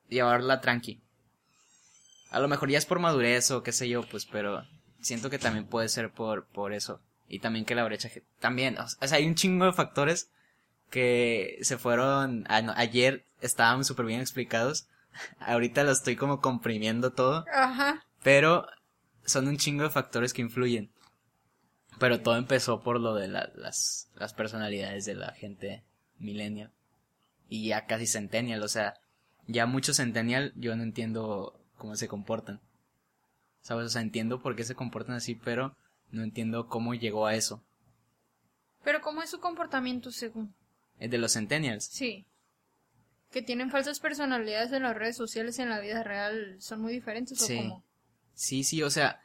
llevarla tranqui. A lo mejor ya es por madurez o qué sé yo, pues, pero siento que también puede ser por, por eso. Y también que la brecha, también, o sea, hay un chingo de factores que se fueron, a- no, ayer estaban súper bien explicados. Ahorita lo estoy como comprimiendo todo, Ajá. pero son un chingo de factores que influyen. Pero todo empezó por lo de la- las, las personalidades de la gente millennial. Y ya casi centennial, o sea, ya muchos centennial yo no entiendo cómo se comportan. ¿Sabes? O sea, entiendo por qué se comportan así, pero no entiendo cómo llegó a eso. Pero ¿cómo es su comportamiento según? El de los centennials. Sí. Que tienen falsas personalidades en las redes sociales y en la vida real son muy diferentes Sí. o cómo? Sí, sí, o sea,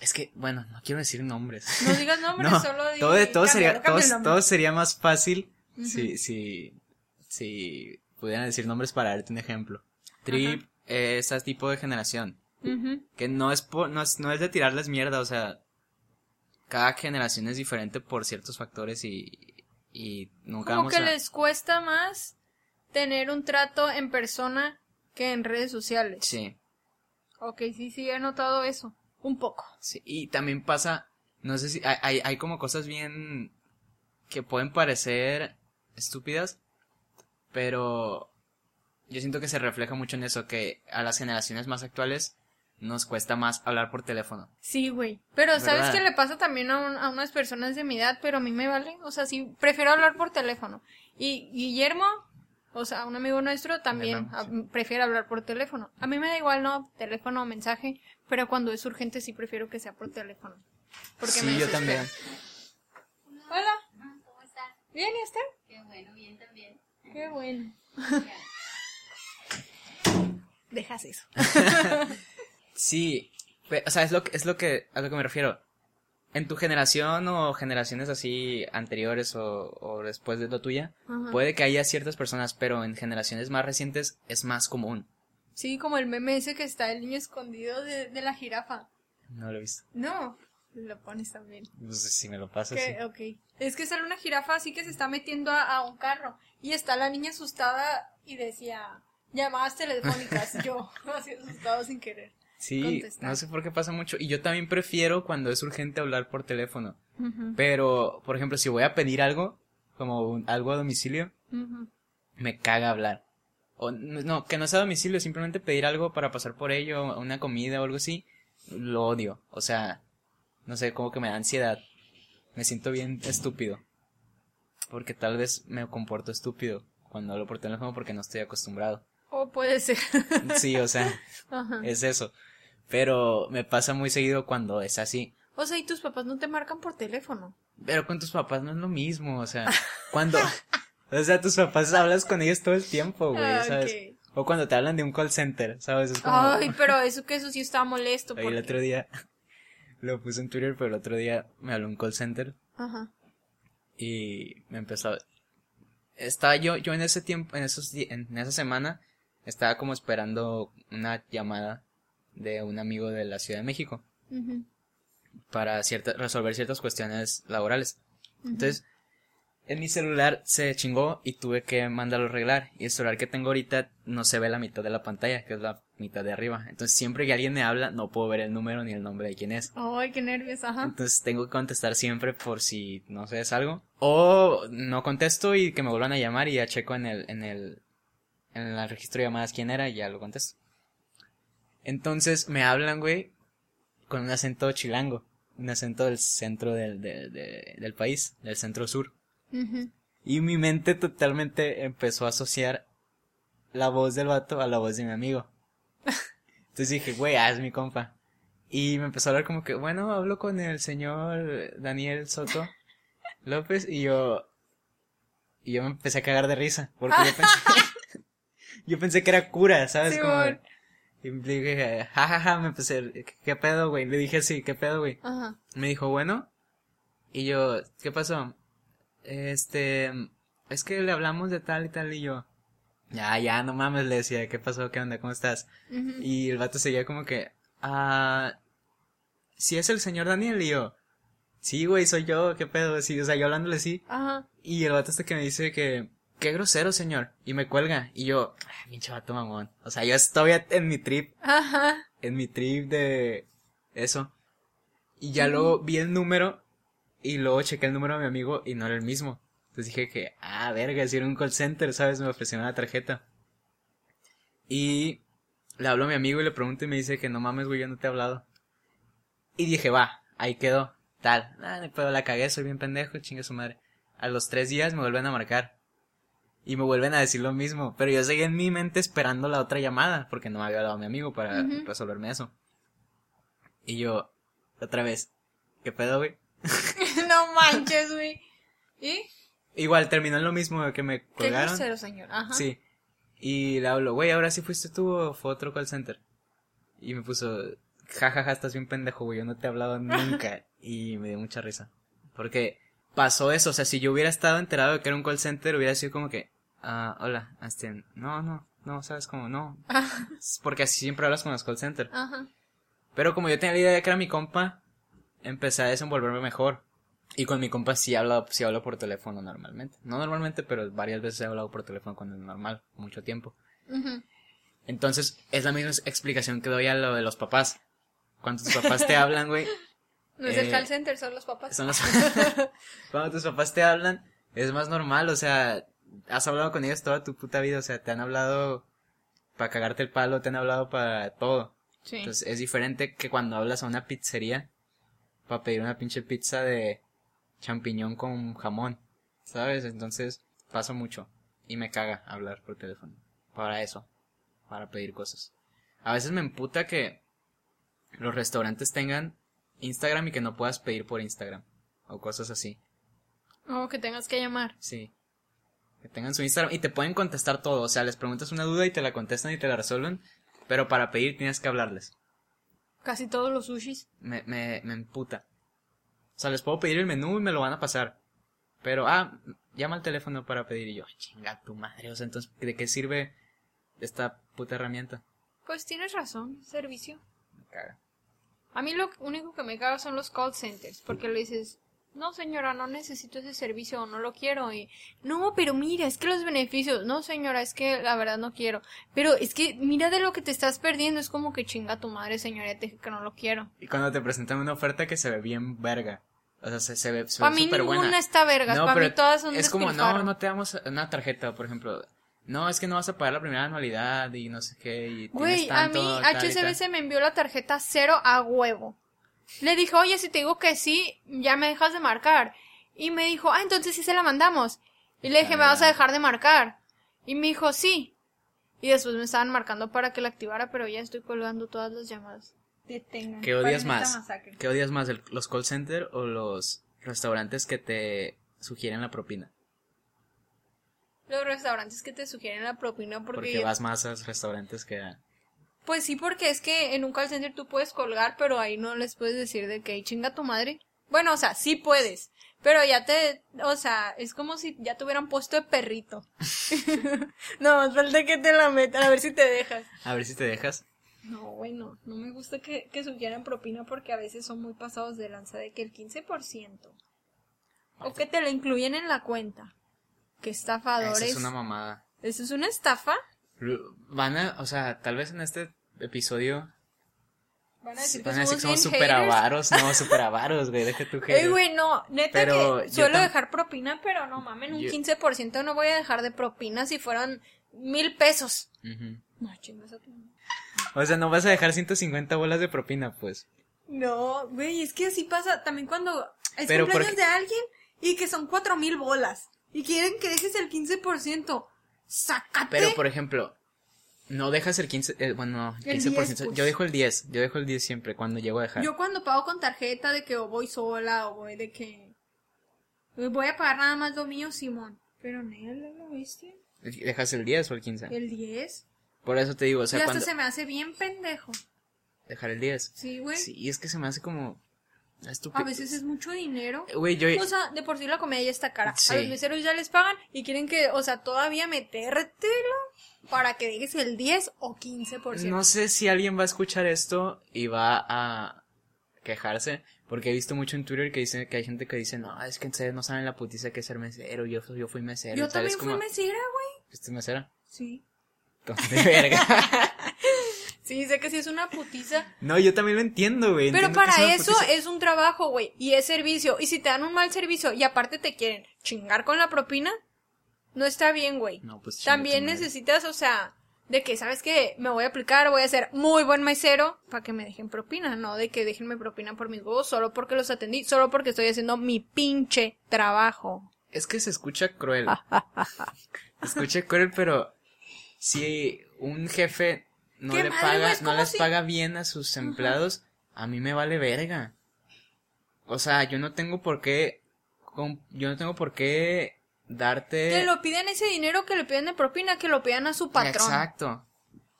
es que, bueno, no quiero decir nombres. No digas nombres, No, solo di todo, sería, todo, todo sería más fácil si, si, si pudieran decir nombres para darte un ejemplo. Trip, eh, ese tipo de generación. Que no es, por, no, es, no es de tirarles mierda, o sea, cada generación es diferente por ciertos factores y, y nunca Como vamos que a... les cuesta más tener un trato en persona que en redes sociales. Sí, Ok, sí, sí, he notado eso. Un poco. sí, y también pasa, no sé si, hay, hay, hay como cosas bien que pueden parecer estúpidas, pero yo siento que se refleja mucho en eso, que a las generaciones más actuales nos cuesta más hablar por teléfono. Sí, güey. Pero ¿sabes qué le pasa también a, un- a unas personas de mi edad? Pero a mí me vale. O sea, sí, prefiero hablar por teléfono. Y Guillermo, o sea, un amigo nuestro también Ajá, a- prefiere hablar por teléfono. A mí me da igual, no, teléfono o mensaje, pero cuando es urgente sí prefiero que sea por teléfono. Porque sí, me yo también. Hola, ¿Cómo estás? ¿bien y usted? Qué bueno, bien también. Qué bueno. Dejas eso. Sí, o sea, es lo que, es lo que, a lo que me refiero. En tu generación o generaciones así anteriores o, o después de la tuya, Ajá. puede que haya ciertas personas, pero en generaciones más recientes es más común. Sí, como el meme ese que está el niño escondido de, de la jirafa. No lo he visto. No, lo pones también. Pues si me lo pasas. Sí. ok. Es que sale una jirafa así que se está metiendo a, a un carro. Y está la niña asustada y decía llamadas telefónicas. Yo, así asustado sin querer. Sí, contestar. no sé por qué pasa mucho. Y yo también prefiero cuando es urgente hablar por teléfono. Pero, por ejemplo, si voy a pedir algo, como un- algo a domicilio, me caga hablar. O no, que no sea a domicilio, simplemente pedir algo para pasar por ello, una comida o algo así, lo odio. O sea, no sé, como que me da ansiedad. Me siento bien estúpido. porque tal vez me comporto estúpido cuando hablo por teléfono porque no estoy acostumbrado. O puede ser. Sí, o sea, Ajá. es eso. Pero me pasa muy seguido cuando es así. O sea, y tus papás no te marcan por teléfono. Pero con tus papás no es lo mismo, o sea, cuando... O sea, tus papás hablas con ellos todo el tiempo, güey, Ah, ¿sabes? O cuando te hablan de un call center, ¿sabes? Es como... Ay, pero eso que eso sí estaba molesto. Ahí el porque- otro día, lo puse en Twitter, pero el otro día me habló un call center Ajá. y me empezó. Estaba yo, yo en ese tiempo, en esos en esa semana, estaba como esperando una llamada de un amigo de la Ciudad de México para cierta, resolver ciertas cuestiones laborales. Entonces, en mi celular se chingó y tuve que mandarlo a arreglar. Y el celular que tengo ahorita no se ve la mitad de la pantalla, que es la mitad de arriba. Entonces, siempre que alguien me habla, no puedo ver el número ni el nombre de quién es. Ay, qué nervios, ajá. Entonces tengo que contestar siempre por si no sé es algo. O no contesto y que me vuelvan a llamar y ya checo en el, en el, en el registro de llamadas quién era y ya lo contesto. Entonces me hablan, güey, con un acento chilango. Un acento del centro del, del, de- del país, del centro sur. Y mi mente totalmente empezó a asociar la voz del vato a la voz de mi amigo. Entonces dije, güey, ah, es mi compa. Y me empezó a hablar como que, bueno, hablo con el señor Daniel Soto López y yo... Y yo me empecé a cagar de risa, porque yo pensé... yo pensé que era cura, ¿sabes? Como... Y le dije, jajaja, me empecé, ¿qué, qué pedo, güey? Le dije así, ¿qué pedo, güey? Ajá. Me dijo, bueno. Y yo, ¿qué pasó? Este, es que le hablamos de tal y tal y yo. Ya, ya, no mames, le decía, ¿qué pasó? ¿Qué onda? ¿Cómo estás? Ujú. Y el vato seguía como que, ah, si es el señor Daniel y yo. Sí, güey, soy yo, ¿qué pedo? Sí, o sea, yo hablándole así. Ajá. Y el vato hasta que me dice que, qué grosero, señor. Y me cuelga. Y yo, ah, pinche vato mamón. O sea, yo estoy en mi trip Ajá. en mi trip de eso. Y ya luego vi el número y luego chequé el número de mi amigo y no era el mismo. Entonces dije que, ah, verga, si era un call center, ¿sabes? Me ofrecieron la tarjeta. Y le hablo a mi amigo y le pregunto y me dice que no mames, güey, yo no te he hablado. Y dije, va, ahí quedó. Tal, ah, no puedo, la cagué, soy bien pendejo, chingue su madre. A los tres días me vuelven a marcar. Y me vuelven a decir lo mismo. Pero yo seguí en mi mente esperando la otra llamada. Porque no me había hablado mi amigo para resolverme eso. Y yo, otra vez, ¿qué pedo, güey? no manches, güey. ¿Y? Igual terminó en lo mismo que me Qué colgaron. grosero, señor. Ajá. Sí. Y le hablo, güey, ahora sí fuiste tú o fue otro call center. Y me puso, jajaja, estás bien pendejo, güey, yo no te he hablado nunca. y me dio mucha risa. Porque pasó eso, o sea, si yo hubiera estado enterado de que era un call center, hubiera sido como que, ah, hola, este, no, no, no, sabes cómo, no. Es Porque así siempre hablas con los call center. Ajá. Pero como yo tenía la idea de que era mi compa, empecé a desenvolverme mejor. Y con mi compa sí hablo, sí hablo por teléfono normalmente. No normalmente, pero varias veces he hablado por teléfono con el normal, mucho tiempo. Entonces, es la misma explicación que doy a lo de los papás. Cuando tus papás te hablan, güey, No es el Eh, call center, son los papás. son los... Cuando tus papás te hablan, es más normal, o sea, has hablado con ellos toda tu puta vida, o sea, te han hablado para cagarte el palo, te han hablado para todo. Sí. Entonces, es diferente que cuando hablas a una pizzería para pedir una pinche pizza de champiñón con jamón, ¿sabes? Entonces, paso mucho y me caga hablar por teléfono. Para eso, para pedir cosas. A veces me emputa que los restaurantes tengan Instagram y que no puedas pedir por Instagram o cosas así. O que tengas que llamar. Sí. Que tengan su Instagram y te pueden contestar todo. O sea, les preguntas una duda y te la contestan y te la resuelven. Pero para pedir tienes que hablarles. Casi todos los sushis. Me, me, me emputa. O sea, les puedo pedir el menú y me lo van a pasar. Pero, ah, llama al teléfono para pedir. Y yo, chinga tu madre. O sea, entonces, ¿de qué sirve esta puta herramienta? Pues tienes razón, servicio. Me caga. A mí lo único que me caga son los call centers, porque le dices, no señora, no necesito ese servicio o no lo quiero. Y, no, pero mira, es que los beneficios, no señora, es que la verdad no quiero. Pero es que mira de lo que te estás perdiendo, es como que chinga tu madre, señora, te dije que no lo quiero. Y cuando te presentan una oferta que se ve bien verga. O sea, se, se ve Para mí súper ninguna buena. está vergas, No, para mí todas son Es como, no, no te damos una tarjeta, por ejemplo. No, es que no vas a pagar la primera anualidad y no sé qué. Y Güey, a mí. HSBC me envió la tarjeta cero a huevo. Le dije, oye, si te digo que sí, ya me dejas de marcar. Y me dijo, ah, entonces sí se la mandamos. Y le dije, ¿me vas a dejar de marcar? Y me dijo, sí. Y después me estaban marcando para que la activara, pero ya estoy colgando todas las llamadas. Detengan. ¿Qué odias más? masacre. ¿Qué odias más, el- los call center o los restaurantes que te sugieren la propina? Los restaurantes que te sugieren la propina porque... Porque vas más a los restaurantes que a... Pues sí, porque es que en un call center tú puedes colgar, pero ahí no les puedes decir de que "Ay, chinga tu madre. Bueno, o sea, sí puedes, pero ya te, o sea, es como si ya te hubieran puesto de perrito. no, más falta que te la metan, a ver si te dejas. A ver si te dejas. No, bueno, no me gusta que, que sugieran propina porque a veces son muy pasados de lanza de que el 15%. O que te la incluyen en la cuenta. Que estafadores. Esa es una mamada. ¿Eso es una estafa? Van a, o sea, tal vez en este episodio Van a decir van a decir que somos haters. avaros, no, super avaros, güey, deja tu Ey, güey, no, neta Pero que suelo dejar propina, pero no mamen, un Yo- 15% no voy a dejar de propina si fueran mil pesos. No, chingas a tu. O sea, no vas a dejar 150 bolas de propina, pues. No, güey, es que así pasa también cuando es Pero cumpleaños porque- de alguien y que son cuatro mil bolas y quieren que dejes el 15%. Sácate. Pero, por ejemplo, no dejas el 15, eh, bueno, El 15%. 10, pues. Yo dejo el 10, yo dejo el 10 siempre cuando llego a dejar. Yo cuando pago con tarjeta de que o voy sola o voy de que voy a pagar nada más lo mío, Simón. Pero no, ¿lo viste? ¿Dejas el 10 o el 15? El 10. Por eso te digo, o sea, y hasta cuando... se me hace bien pendejo. Dejar el 10. Sí, güey. Sí, es que se me hace como... A veces es mucho dinero. Güey, yo... O sea, de por sí la comida ya está cara. Sí. A los meseros ya les pagan y quieren que, o sea, todavía metértelo para que dejes el 10 o 15%. No sé si alguien va a escuchar esto y va a quejarse, porque he visto mucho en Twitter que dice que hay gente que dice, no, es que ustedes no saben la putiza que es ser mesero, yo, yo fui mesero. Yo también fui como, mesera, güey. ¿Fuiste mesera? Sí. Entonces, verga. Sí, sé que sí es una putiza. no, yo también lo entiendo, güey. Pero entiendo para es eso putiza. es un trabajo, güey. Y es servicio. Y si te dan un mal servicio y aparte te quieren chingar con la propina, no está bien, güey. No, pues También necesitas, o sea, de que, ¿sabes qué? Me voy a aplicar, voy a ser muy buen mesero para que me dejen propina, no de que déjenme propina por mis huevos solo porque los atendí, solo porque estoy haciendo mi pinche trabajo. Es que se escucha cruel. se escucha cruel, pero si un jefe no ¡Qué le madre, paga, no les si- paga bien a sus empleados, a mí me vale verga. O sea, yo no tengo por qué, yo no tengo por qué darte. Que lo piden ese dinero que le piden de propina, que lo pidan a su patrón. Exacto.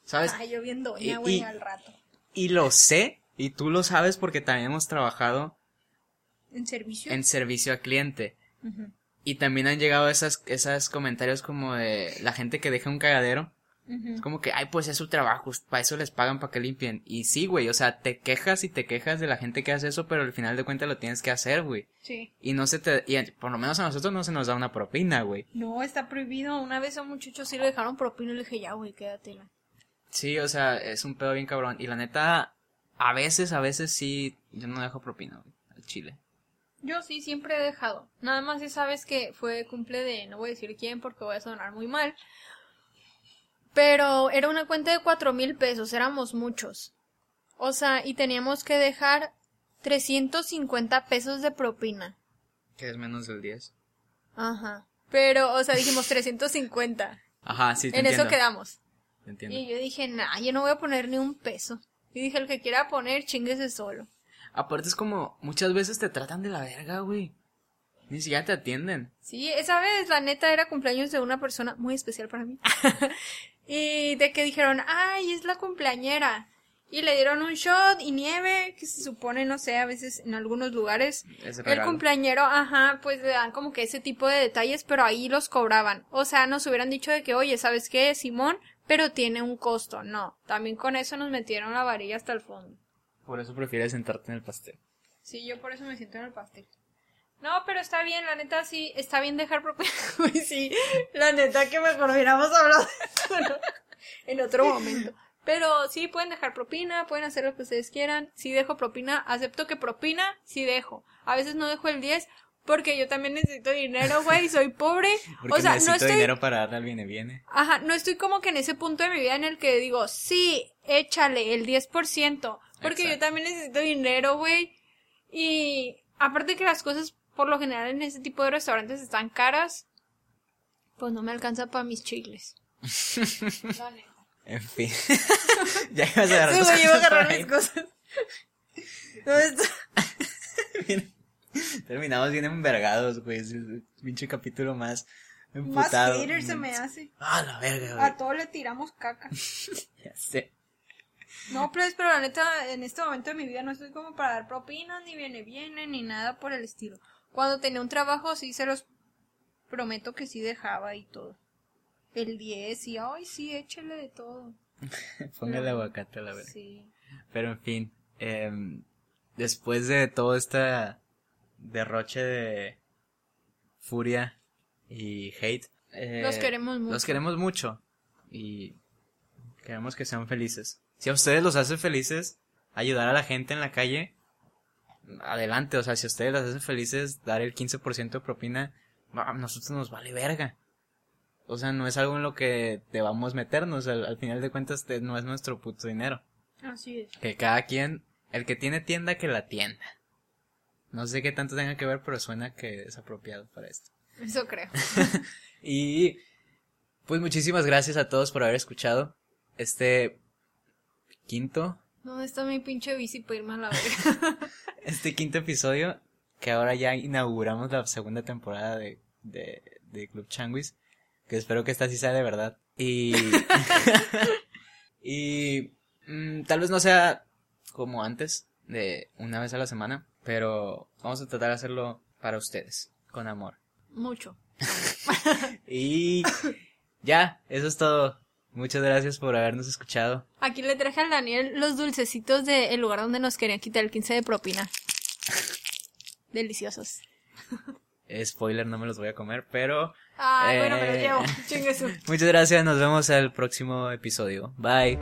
¿Sabes? Ay, yo bien Y- doña, güey, y- al rato. Y lo sé, y tú lo sabes porque también hemos trabajado ¿En servicio? en servicio a cliente. Y también han llegado esas, esas comentarios como de la gente que deja un cagadero. Es como que, ay, pues es su trabajo, para eso les pagan para que limpien. Y sí, güey, o sea, te quejas y te quejas de la gente que hace eso, pero al final de cuentas lo tienes que hacer, güey. Sí. Y no se te, y por lo menos a nosotros no se nos da una propina, güey. No, está prohibido. Una vez a un muchacho sí le dejaron propina y le dije, ya, güey, quédatela. Sí, o sea, es un pedo bien cabrón. Y la neta, a veces, a veces sí, yo no dejo propina, güey, al chile. Yo sí, siempre he dejado. Nada más esa vez que fue cumple de, no voy a decir quién porque voy a sonar muy mal. Pero era una cuenta de cuatro mil pesos, éramos muchos. O sea, y teníamos que dejar 350 pesos de propina. Que es menos del 10. Ajá. Pero, o sea, dijimos 350. Ajá, sí, te en entiendo. eso quedamos. Te entiendo. Y yo dije, nah, yo no voy a poner ni un peso. Y dije, el que quiera poner, chinguese solo. Aparte es como, muchas veces te tratan de la verga, güey. Ni siquiera te atienden. Sí, esa vez la neta era cumpleaños de una persona muy especial para mí. y de que dijeron, ay, es la cumpleañera. Y le dieron un shot y nieve, que se supone, no sé, a veces en algunos lugares. Es El cumpleañero, ajá, pues le dan como que ese tipo de detalles, pero ahí los cobraban. O sea, nos hubieran dicho de que, oye, ¿sabes qué, Simón? Pero tiene un costo. No, también con eso nos metieron la varilla hasta el fondo. Por eso prefieres sentarte en el pastel. Sí, yo por eso me siento en el pastel. No, pero está bien, la neta sí, está bien dejar propina. Uy, sí, la neta que mejor hubiéramos hablado de eso, ¿no? en otro momento. Pero sí, pueden dejar propina, pueden hacer lo que ustedes quieran. Si dejo propina, acepto que propina, sí dejo. A veces no dejo el 10 porque yo también necesito dinero, güey, soy pobre. Porque o sea, necesito no estoy dinero para darle al viene viene. Ajá, no estoy como que en ese punto de mi vida en el que digo, sí, échale el 10%, porque yo también necesito dinero, güey. Y aparte que las cosas por lo general en ese tipo de restaurantes están caras, pues no me alcanza para mis chicles. En fin. ya ibas a agarrar Sí, iba a agarrar ahí. mis cosas. Terminamos bien envergados, güey. Pinche capítulo más Más emputado. hater se me hace. Ah, la verga, güey. A todos le tiramos caca. Ya sé. No, pues, pero la neta, en este momento de mi vida no estoy como para dar propinas, ni viene, viene, ni nada por el estilo. Cuando tenía un trabajo, sí se los prometo que sí dejaba y todo. El 10 y, ay, sí, échale de todo. Póngale aguacate a la verga. Sí. Pero en fin, em, después de todo este derroche de furia y hate, eh, Los queremos mucho. Los queremos mucho y queremos que sean felices. Si a ustedes los hace felices ayudar a la gente en la calle, adelante. O sea, si a ustedes las hace felices dar el 15% de propina, no, a nosotros nos vale verga. O sea, no es algo en lo que debamos meternos. Al, al final de cuentas, te- no es nuestro puto dinero. Así es. Que cada quien, el que tiene tienda, que la tienda. No sé qué tanto tenga que ver, pero suena que es apropiado para esto. Eso creo. Y pues muchísimas gracias a todos por haber escuchado este quinto, ¿Dónde está mi pinche bici para irme a la verga? este quinto episodio, que ahora ya inauguramos la segunda temporada de, de, de Club Changuis, que espero que esta sí sea de verdad. Y, y mm, tal vez no sea como antes, de una vez a la semana, pero vamos a tratar de hacerlo para ustedes, con amor. Mucho. Y ya, eso es todo. Muchas gracias por habernos escuchado. Aquí le traje al Daniel los dulcecitos del lugar donde nos querían quitar el 15 de propina. Deliciosos. Eh, Spoiler, no me los voy a comer, pero Ay, bueno, me los Eh. llevo. Muchas gracias. Nos vemos al próximo episodio. Bye.